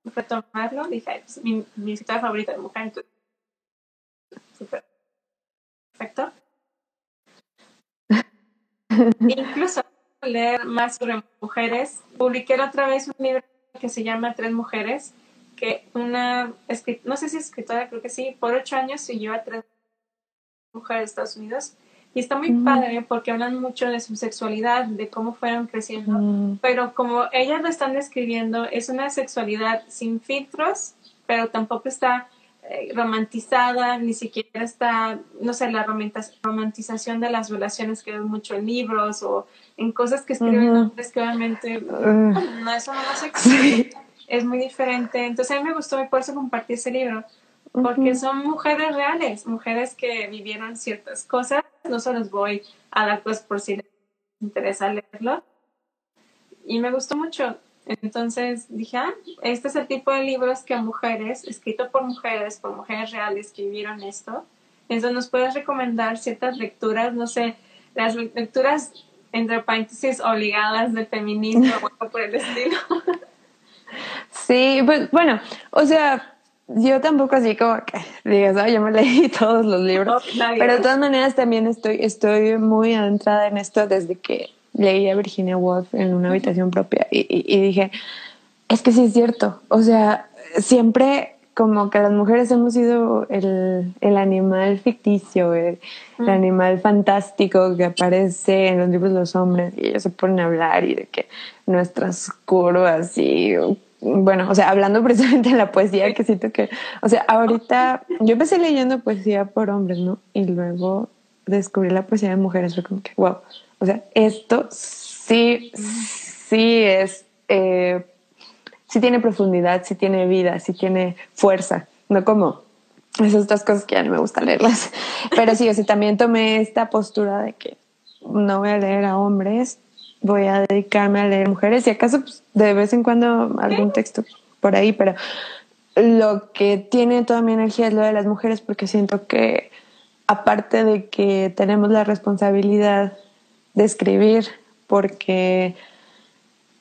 retomarlo. Dije, pues, mi, mi favorita de mujer. Entonces, super perfecto. [LAUGHS] Incluso leer más sobre mujeres. Publiqué la otra vez un libro que se llama Tres Mujeres, que una, no sé si es escritora, creo que sí, por ocho años siguió a tres mujeres de Estados Unidos. Y está muy padre porque hablan mucho de su sexualidad, de cómo fueron creciendo, pero como ellas lo están describiendo, es una sexualidad sin filtros, pero tampoco está eh, romantizada, ni siquiera está, no sé, la romantización de las relaciones que ven mucho en libros o en cosas que escriben hombres que obviamente no, eso no existe. Es muy diferente. Entonces a mí me gustó y por eso compartí ese libro, porque son mujeres reales, mujeres que vivieron ciertas cosas. No se los voy a dar pues por si les interesa leerlo. Y me gustó mucho. Entonces dije, ah, este es el tipo de libros que mujeres, escrito por mujeres, por mujeres reales que vivieron esto, Entonces, ¿nos puedes recomendar ciertas lecturas, no sé, las lecturas entre paréntesis obligadas del feminismo [LAUGHS] o algo por el estilo? Sí, pues bueno, o sea, yo tampoco así como que digas, ah, yo me leí [LAUGHS] todos los libros, pero de todas maneras también estoy, estoy muy adentrada en esto desde que leí a Virginia Woolf en una habitación propia y, y, dije, es que sí es cierto, o sea, siempre como que las mujeres hemos sido el, el animal ficticio, el, el, animal fantástico que aparece en los libros de los hombres y ellos se ponen a hablar y de que nuestras curvas y bueno, o sea, hablando [LAUGHS] precisamente de la poesía, que siento que, o sea, ahorita yo empecé leyendo poesía por hombres, ¿no? Y luego descubrí la poesía de mujeres, fue como que, wow, o sea, esto sí, sí es, eh, sí tiene profundidad, sí tiene vida, sí tiene fuerza, no como esas otras cosas que ya no me gusta leerlas. [LAUGHS] Pero sí, o sea, también tomé esta postura de que no voy a leer a hombres, voy a dedicarme a leer mujeres y acaso pues, de vez en cuando algún texto por ahí, pero lo que tiene toda mi energía es lo de las mujeres porque siento que aparte de que tenemos la responsabilidad de escribir porque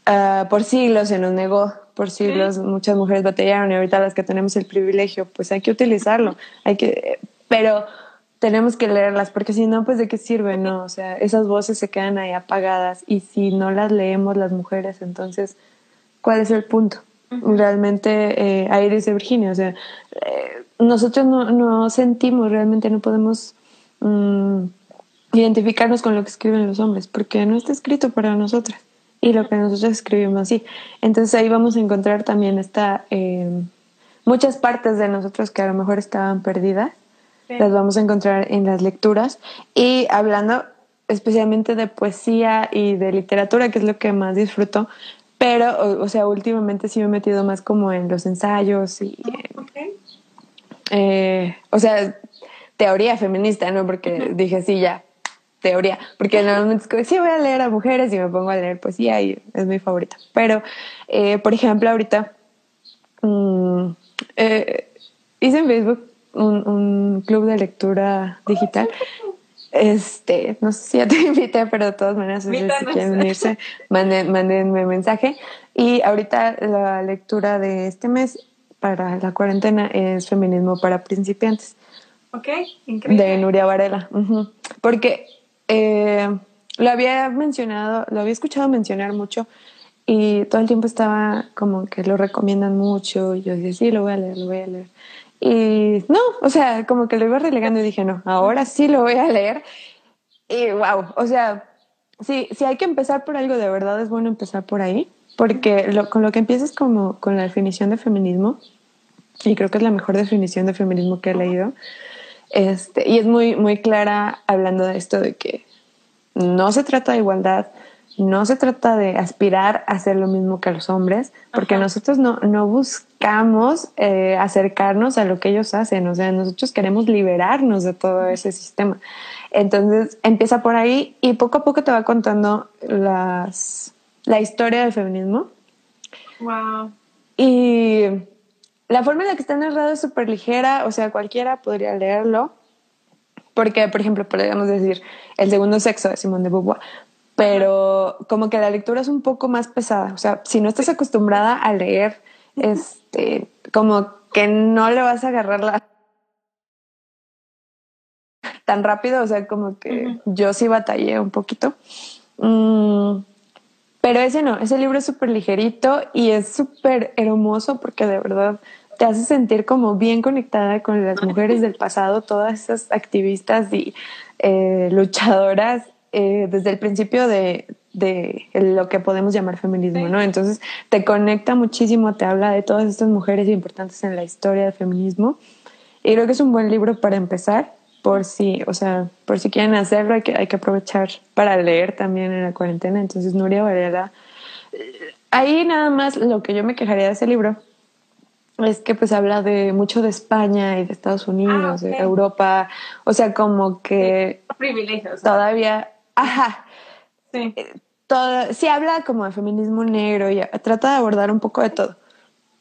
uh, por siglos se nos negó, por siglos muchas mujeres batallaron y ahorita las que tenemos el privilegio, pues hay que utilizarlo, hay que, pero tenemos que leerlas, porque si no, pues de qué sirve, ¿no? O sea, esas voces se quedan ahí apagadas y si no las leemos las mujeres, entonces, ¿cuál es el punto? Realmente, eh, ahí dice Virginia, o sea, eh, nosotros no, no, sentimos, realmente no podemos mm, identificarnos con lo que escriben los hombres, porque no está escrito para nosotras y lo que nosotros escribimos así. Entonces ahí vamos a encontrar también esta, eh, muchas partes de nosotros que a lo mejor estaban perdidas las vamos a encontrar en las lecturas. Y hablando especialmente de poesía y de literatura, que es lo que más disfruto, pero, o, sea, últimamente sí me he metido más como en los ensayos y... Eh, o sea, teoría feminista, ¿no? Porque dije, sí, ya, teoría, porque normalmente es que sí voy a leer a mujeres y me pongo a leer poesía y es mi favorita. Pero, eh, por ejemplo, ahorita mm, eh, hice en Facebook un, club de lectura digital. [LAUGHS] Este, no sé si ya te [LAUGHS] invité, pero de todas maneras, si quieren unirse, manden, mándenme mensaje. Y ahorita la lectura de este mes para la cuarentena es Feminismo para principiantes. Ok, increíble. De Nuria Varela. Porque eh, lo había mencionado, lo había escuchado mencionar mucho y todo el tiempo estaba como que lo recomiendan mucho y yo decía, sí, lo voy a leer, lo voy a leer. Y no, o sea, como que lo iba relegando y dije, no, ahora sí lo voy a leer. Y wow, o sea, sí, si hay que empezar por algo, de verdad es bueno empezar por ahí, porque lo, con lo que empiezas como con la definición de feminismo, y creo que es la mejor definición de feminismo que he leído, este, y es muy, muy clara hablando de esto de que no se trata de igualdad, no se trata de aspirar a hacer lo mismo que los hombres, porque nosotros no, no buscamos eh, acercarnos a lo que ellos hacen, o sea, nosotros queremos liberarnos de todo ese sistema. Entonces empieza por ahí y poco a poco te va contando las, la historia del feminismo. Wow. Y la forma en la que está narrado es súper ligera, o sea, cualquiera podría leerlo. Porque, por ejemplo, podríamos decir El segundo sexo de Simone de Beauvoir, pero como que la lectura es un poco más pesada. O sea, si no estás acostumbrada a leer, este, como que no le vas a agarrar la tan rápido, o sea, como que yo sí batallé un poquito. Mm, pero ese no, ese libro es súper ligerito y es súper hermoso porque de verdad te hace sentir como bien conectada con las mujeres del pasado, todas esas activistas y eh, luchadoras eh, desde el principio de, de, lo que podemos llamar feminismo, ¿no? Entonces te conecta muchísimo, te habla de todas estas mujeres importantes en la historia del feminismo y creo que es un buen libro para empezar por si, o sea, por si quieren hacerlo hay que, hay que aprovechar para leer también en la cuarentena. Entonces Nuria Varela, ahí nada más lo que yo me quejaría de ese libro es que pues habla de mucho de España y de Estados Unidos, ah, de Europa, o sea, como que privilegios. Todavía Ajá. Sí. Eh, todo, sí habla como de feminismo negro y trata de abordar un poco de todo.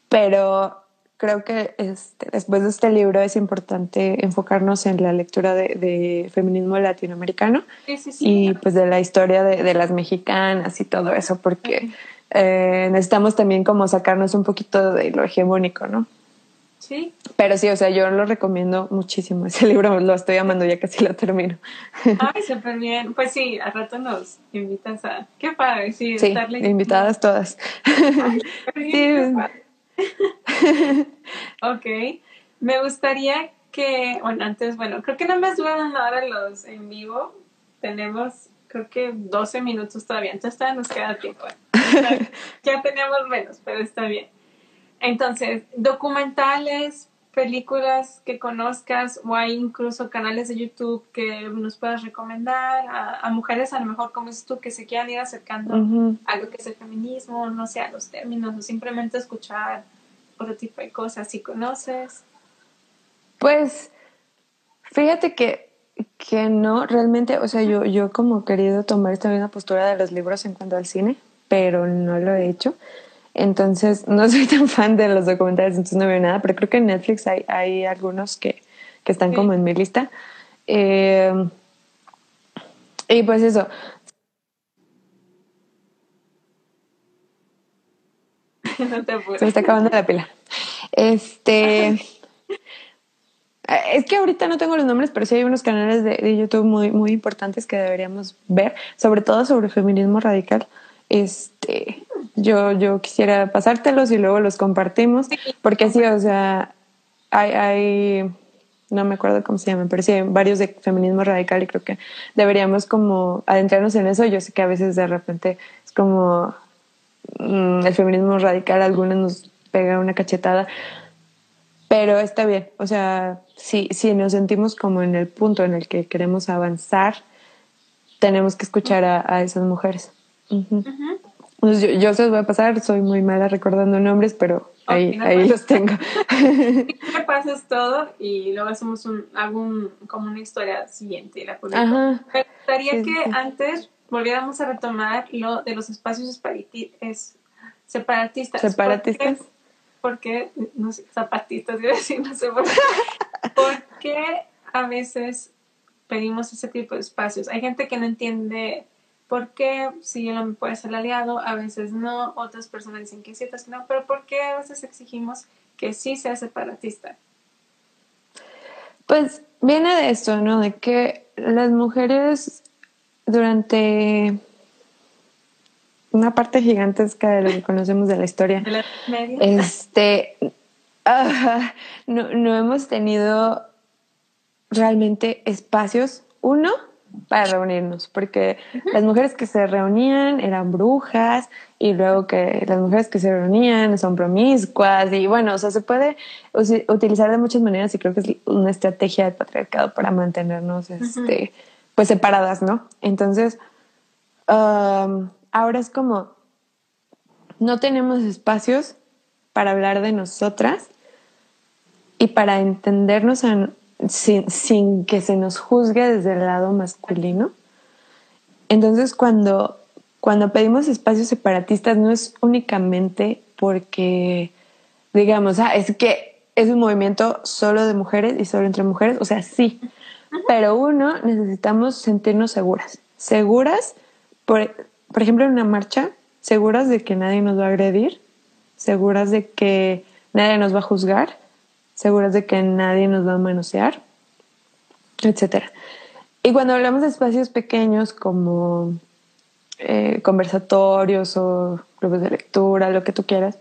Pero creo que este, después de este libro es importante enfocarnos en la lectura de, feminismo latinoamericano y pues de la historia de, las mexicanas y todo eso, porque eh, necesitamos también como sacarnos un poquito de lo hegemónico, ¿no? Sí. Pero sí, o sea, yo lo recomiendo muchísimo. Ese [LAUGHS] libro lo estoy amando, ya casi lo termino. [LAUGHS] Ay, súper bien. Pues sí, al rato nos invitas a. Qué padre, sí. Sí, invitadas todas. [LAUGHS] sí. Ok. Me gustaría que, bueno, antes, bueno, creo que nada más duran una hora los en vivo. Tenemos, creo que 12 minutos todavía. Entonces todavía nos queda tiempo. [LAUGHS] ya tenemos menos, pero está bien. Entonces, documentales, películas que conozcas o hay incluso canales de YouTube que nos puedas recomendar a, mujeres a lo mejor como es tú que se quieran ir acercando a lo que es el feminismo, no sé, a los términos o simplemente escuchar otro tipo de cosas, si conoces. Pues fíjate que, que no, realmente, o sea, yo, yo como he querido tomar esta misma postura de los libros en cuanto al cine, pero no lo he hecho. Entonces, no soy tan fan de los documentales, entonces no veo nada, pero creo que en Netflix hay, hay algunos que, que están como en mi lista. Eh, y pues eso. [LAUGHS] No te Se me está acabando la pila. Este. [LAUGHS] Es que ahorita no tengo los nombres, pero sí hay unos canales de, de, YouTube muy, muy importantes que deberíamos ver, sobre todo sobre feminismo radical. Este, yo, yo quisiera pasártelos y luego los compartimos, porque sí, o sea, hay, hay, no me acuerdo cómo se llaman, pero sí hay varios de feminismo radical y creo que deberíamos como adentrarnos en eso. Yo sé que a veces de repente es como mm, el feminismo radical, algunos nos pega una cachetada, pero está bien, o sea, si, si nos sentimos como en el punto en el que queremos avanzar, tenemos que escuchar a esas mujeres yo, se los voy a pasar, soy muy mala recordando nombres, pero ahí, ahí los tengo. Me [LAUGHS] pasas todo y luego hacemos un, algún, como una historia siguiente. La Me gustaría que antes volviéramos a retomar lo de los espacios es, separatistas. ¿Separatistas? Porque, no sé, zapatistas, quiero decir, no sé por qué. [LAUGHS] Porque a veces pedimos ese tipo de espacios. Hay gente que no entiende ¿Por qué si el hombre puede ser aliado, a veces no? Otras personas dicen que sí, otras que no. Pero ¿por qué a veces exigimos que sí sea separatista? Pues viene de esto, ¿no? De que las mujeres durante una parte gigantesca de lo que conocemos de la historia, este, [LAUGHS] no, no hemos tenido realmente espacios, uno, para reunirnos, porque las mujeres que se reunían eran brujas y luego que las mujeres que se reunían son promiscuas y bueno, o sea, se puede utilizar de muchas maneras y creo que es una estrategia del patriarcado para mantenernos este, pues separadas, ¿no? Entonces, ahora es como, no tenemos espacios para hablar de nosotras y para entendernos a, sin, que se nos juzgue desde el lado masculino. Entonces, cuando, cuando pedimos espacios separatistas, no es únicamente porque, digamos, ah, es que es un movimiento solo de mujeres y solo entre mujeres, o sea, sí, pero uno, necesitamos sentirnos seguras, seguras, por, por ejemplo, en una marcha, seguras de que nadie nos va a agredir, seguras de que nadie nos va a juzgar, seguras de que nadie nos va a manosear, etcétera. Y cuando hablamos de espacios pequeños como eh, conversatorios o clubes de lectura, lo que tú quieras,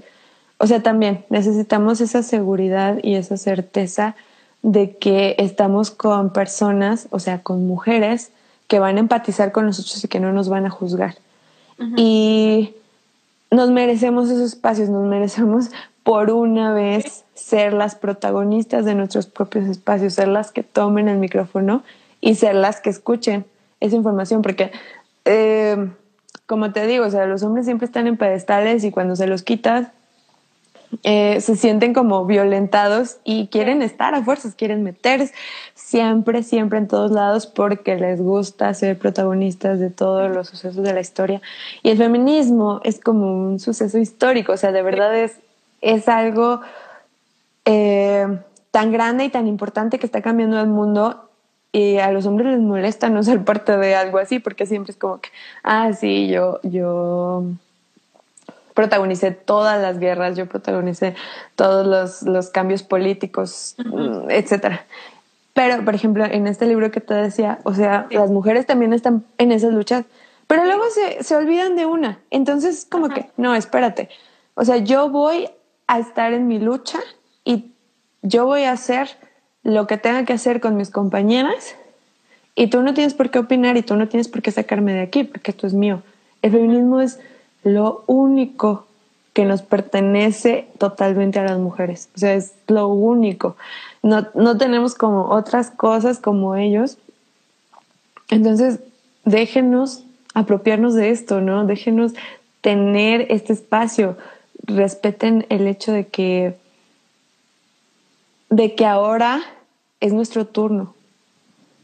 o sea, también necesitamos esa seguridad y esa certeza de que estamos con personas, o sea, con mujeres que van a empatizar con nosotros y que no nos van a juzgar. Y nos merecemos esos espacios, nos merecemos por una vez ser las protagonistas de nuestros propios espacios, ser las que tomen el micrófono y ser las que escuchen esa información, porque eh, como te digo, o sea, los hombres siempre están en pedestales y cuando se los quitas eh, se sienten como violentados y quieren estar a fuerzas, quieren meterse siempre, siempre en todos lados porque les gusta ser protagonistas de todos los sucesos de la historia. Y el feminismo es como un suceso histórico, o sea, de verdad es es algo eh, tan grande y tan importante que está cambiando el mundo y a los hombres les molesta no ser parte de algo así porque siempre es como que, ah, sí, yo, yo protagonicé todas las guerras, yo protagonicé todos los, los cambios políticos, mm, etcétera. Pero, por ejemplo, en este libro que te decía, o sea, las mujeres también están en esas luchas, pero luego se, se olvidan de una. Entonces, como que, no, espérate. O sea, yo voy a estar en mi lucha y yo voy a hacer lo que tenga que hacer con mis compañeras y tú no tienes por qué opinar y tú no tienes por qué sacarme de aquí porque esto es mío. El feminismo es lo único que nos pertenece totalmente a las mujeres. O sea, es lo único. No, no tenemos como otras cosas como ellos. Entonces, déjenos apropiarnos de esto, ¿no? Déjenos tener este espacio. Respeten el hecho de que de que ahora es nuestro turno.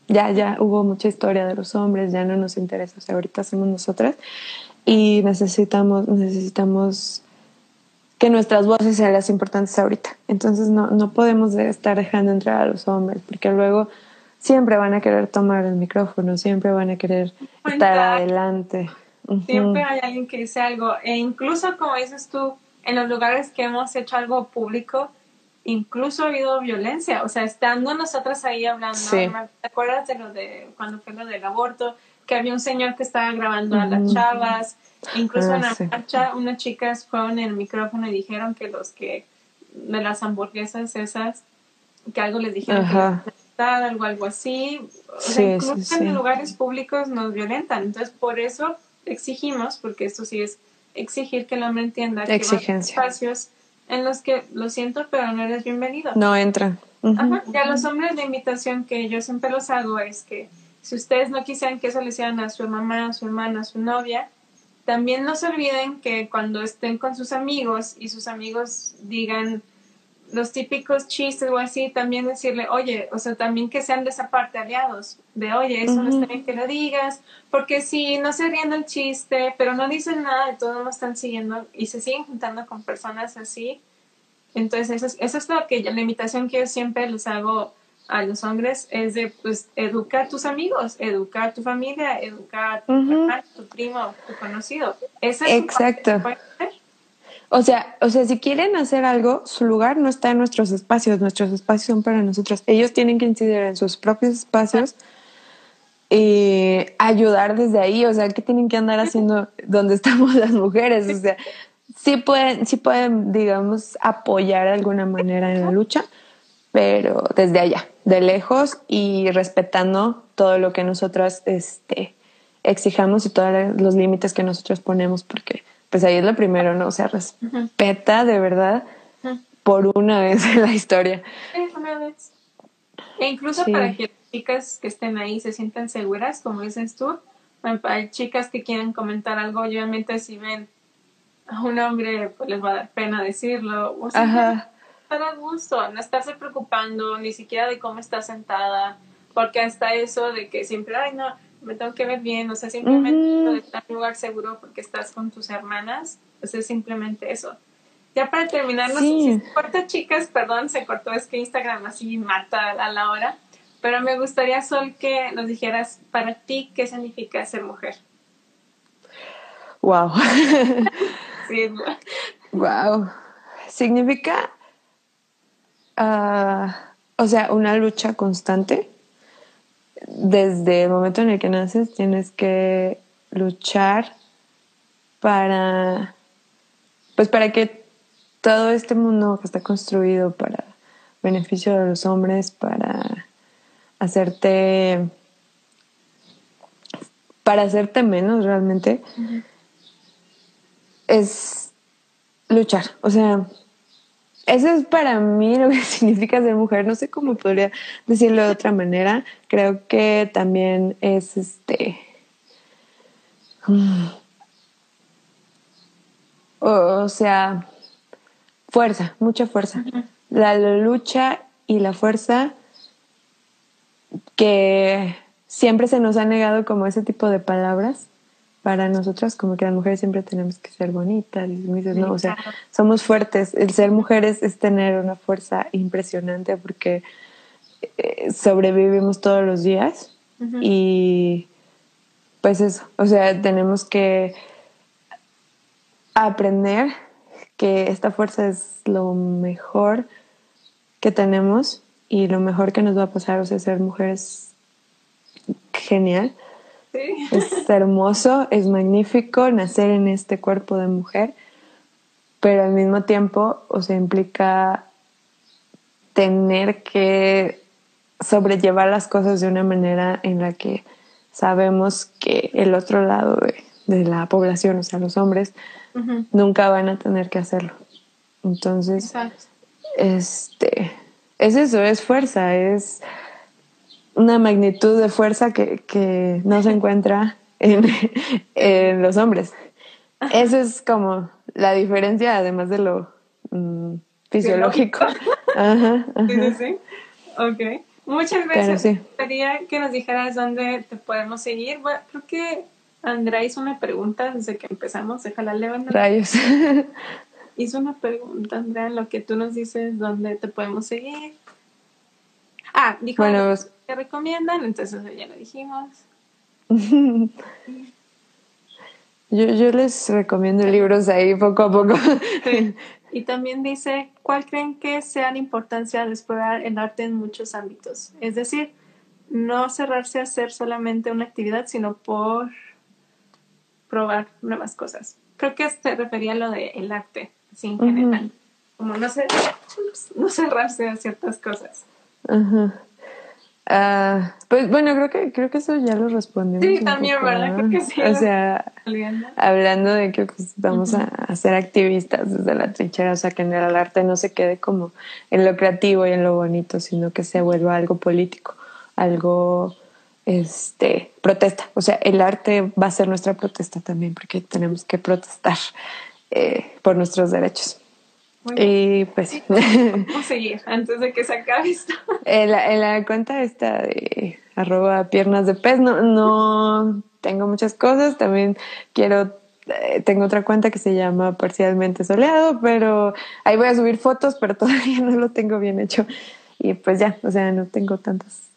Ya, ya hubo mucha historia de los hombres, ya no nos interesa, o sea, ahorita somos nosotras y necesitamos, necesitamos que nuestras voces sean las importantes ahorita. Entonces no, no podemos estar dejando entrar a los hombres, porque luego siempre van a querer tomar el micrófono, siempre van a querer estar adelante. Siempre hay alguien que dice algo, e incluso como dices tú, en los lugares que hemos hecho algo público, incluso ha habido violencia, o sea, estando nosotras ahí hablando, ¿te acuerdas de lo de cuando fue lo del aborto? que había un señor que estaba grabando a las chavas, incluso en la ah, marcha unas chicas fueron en el micrófono y dijeron que los que de las hamburguesas esas, que algo les dijeron que algo, algo así, incluso en lugares públicos nos violentan, entonces por eso exigimos, porque esto sí es exigir que el hombre entienda que hay espacios en los que lo siento, pero no eres bienvenido. No entran. Y a los hombres la invitación que yo siempre los hago es que si ustedes no quisieran que eso le hicieran a su mamá, a su hermana, a su novia, también no se olviden que cuando estén con sus amigos y sus amigos digan los típicos chistes o así, también decirle, oye, o sea, también que sean de esa parte aliados, de, oye, eso no está bien que lo digas, porque si no se ríen del chiste, pero no dicen nada, de todo no están siguiendo y se siguen juntando con personas así. Entonces, eso es, eso es lo que la invitación que yo siempre les hago a los hombres es de pues educar a tus amigos, educar a tu familia, educar a tu, primo, tu conocido. Esa es Exacto. O sea, o sea, si quieren hacer algo, su lugar no está en nuestros espacios, nuestros espacios son para nosotros. Ellos tienen que incidir en sus propios espacios y ayudar desde ahí, o sea, ¿qué tienen que andar haciendo donde estamos [LAUGHS] las mujeres? O sea, sí pueden, sí pueden, digamos, apoyar de alguna manera en la lucha, pero desde allá, de lejos y respetando todo lo que nosotras este, exijamos y todos los límites que nosotros ponemos, porque pues ahí es lo primero, ¿no? O sea, respeta de verdad por una vez en la historia. una vez. E incluso para que las chicas que estén ahí se sientan seguras, como dices tú, hay chicas que quieren comentar algo, obviamente si ven a un hombre, pues les va a dar pena decirlo. O sea, estar a gusto, no estarse preocupando ni siquiera de cómo está sentada, porque hasta eso de que siempre, ay, no, me tengo que ver bien, o sea, simplemente estar en un lugar seguro porque estás con tus hermanas, o sea, simplemente eso. Ya para terminar, no sé si corta, chicas, perdón, se cortó, es que Instagram así mata a la hora, pero me gustaría, Sol, que nos dijeras para ti qué significa ser mujer. Wow. [LAUGHS] sí. Wow. Significa Ah, o sea, una lucha constante. Desde el momento en el que naces tienes que luchar para, pues para que todo este mundo que está construido para beneficio de los hombres, para hacerte, para hacerte menos realmente, es luchar. O sea, eso es para mí lo que [LAUGHS] significa ser mujer. No sé cómo podría decirlo de otra manera. Creo que también es este. Mm, o sea, fuerza, mucha fuerza. La lucha y la fuerza que siempre se nos ha negado como ese tipo de palabras para nosotras como que las mujeres siempre tenemos que ser bonitas, ¿no? O sea, somos fuertes. El ser mujeres es tener una fuerza impresionante porque eh, sobrevivimos todos los días y pues eso, o sea, tenemos que aprender que esta fuerza es lo mejor que tenemos y lo mejor que nos va a pasar, o sea, ser mujeres genial. Es hermoso, es magnífico nacer en este cuerpo de mujer, pero al mismo tiempo, o sea, implica tener que sobrellevar las cosas de una manera en la que sabemos que el otro lado de, la población, o sea, los hombres, nunca van a tener que hacerlo. Entonces, este, es eso, es fuerza, es una magnitud de fuerza que, no se encuentra en, [LAUGHS] los hombres. Eso es como la diferencia, además de lo mm, fisiológico. [LAUGHS] Ajá, Sí, sí, sí. Ok. Muchas veces me gustaría que nos dijeras dónde te podemos seguir. Bueno, creo que Andrea hizo una pregunta desde que empezamos. Déjala levantar. Rayos. [LAUGHS] hizo una pregunta, Andrea, en lo que tú nos dices dónde te podemos seguir. Ah, dijo bueno, pues que recomiendan, entonces ya lo dijimos. [LAUGHS] yo, yo les recomiendo libros ahí poco a poco. Y también dice, ¿cuál creen que sea la importancia de explorar el arte en muchos ámbitos? Es decir, no cerrarse a hacer solamente una actividad, sino por probar nuevas cosas. Creo que se refería a lo del arte, así en general. Como no, no cerrarse a ciertas cosas. Ajá. Ah, pues bueno, creo que creo que eso ya lo respondimos. Sí, también, ¿verdad? Creo que sí. O sea, hablando de que pues, vamos a, ser activistas desde la trinchera, o sea, que en el arte no se quede como en lo creativo y en lo bonito, sino que se vuelva algo político, algo este protesta. O sea, el arte va a ser nuestra protesta también, porque tenemos que protestar eh, por nuestros derechos. Y pues [LAUGHS] Vamos a seguir antes de que se acabe esto. En la, cuenta esta de arroba piernas de pez no, no tengo muchas cosas. También quiero, eh, tengo otra cuenta que se llama parcialmente soleado, pero ahí voy a subir fotos, pero [LAUGHS] todavía no lo tengo bien hecho. Y pues ya, o sea, no tengo tantas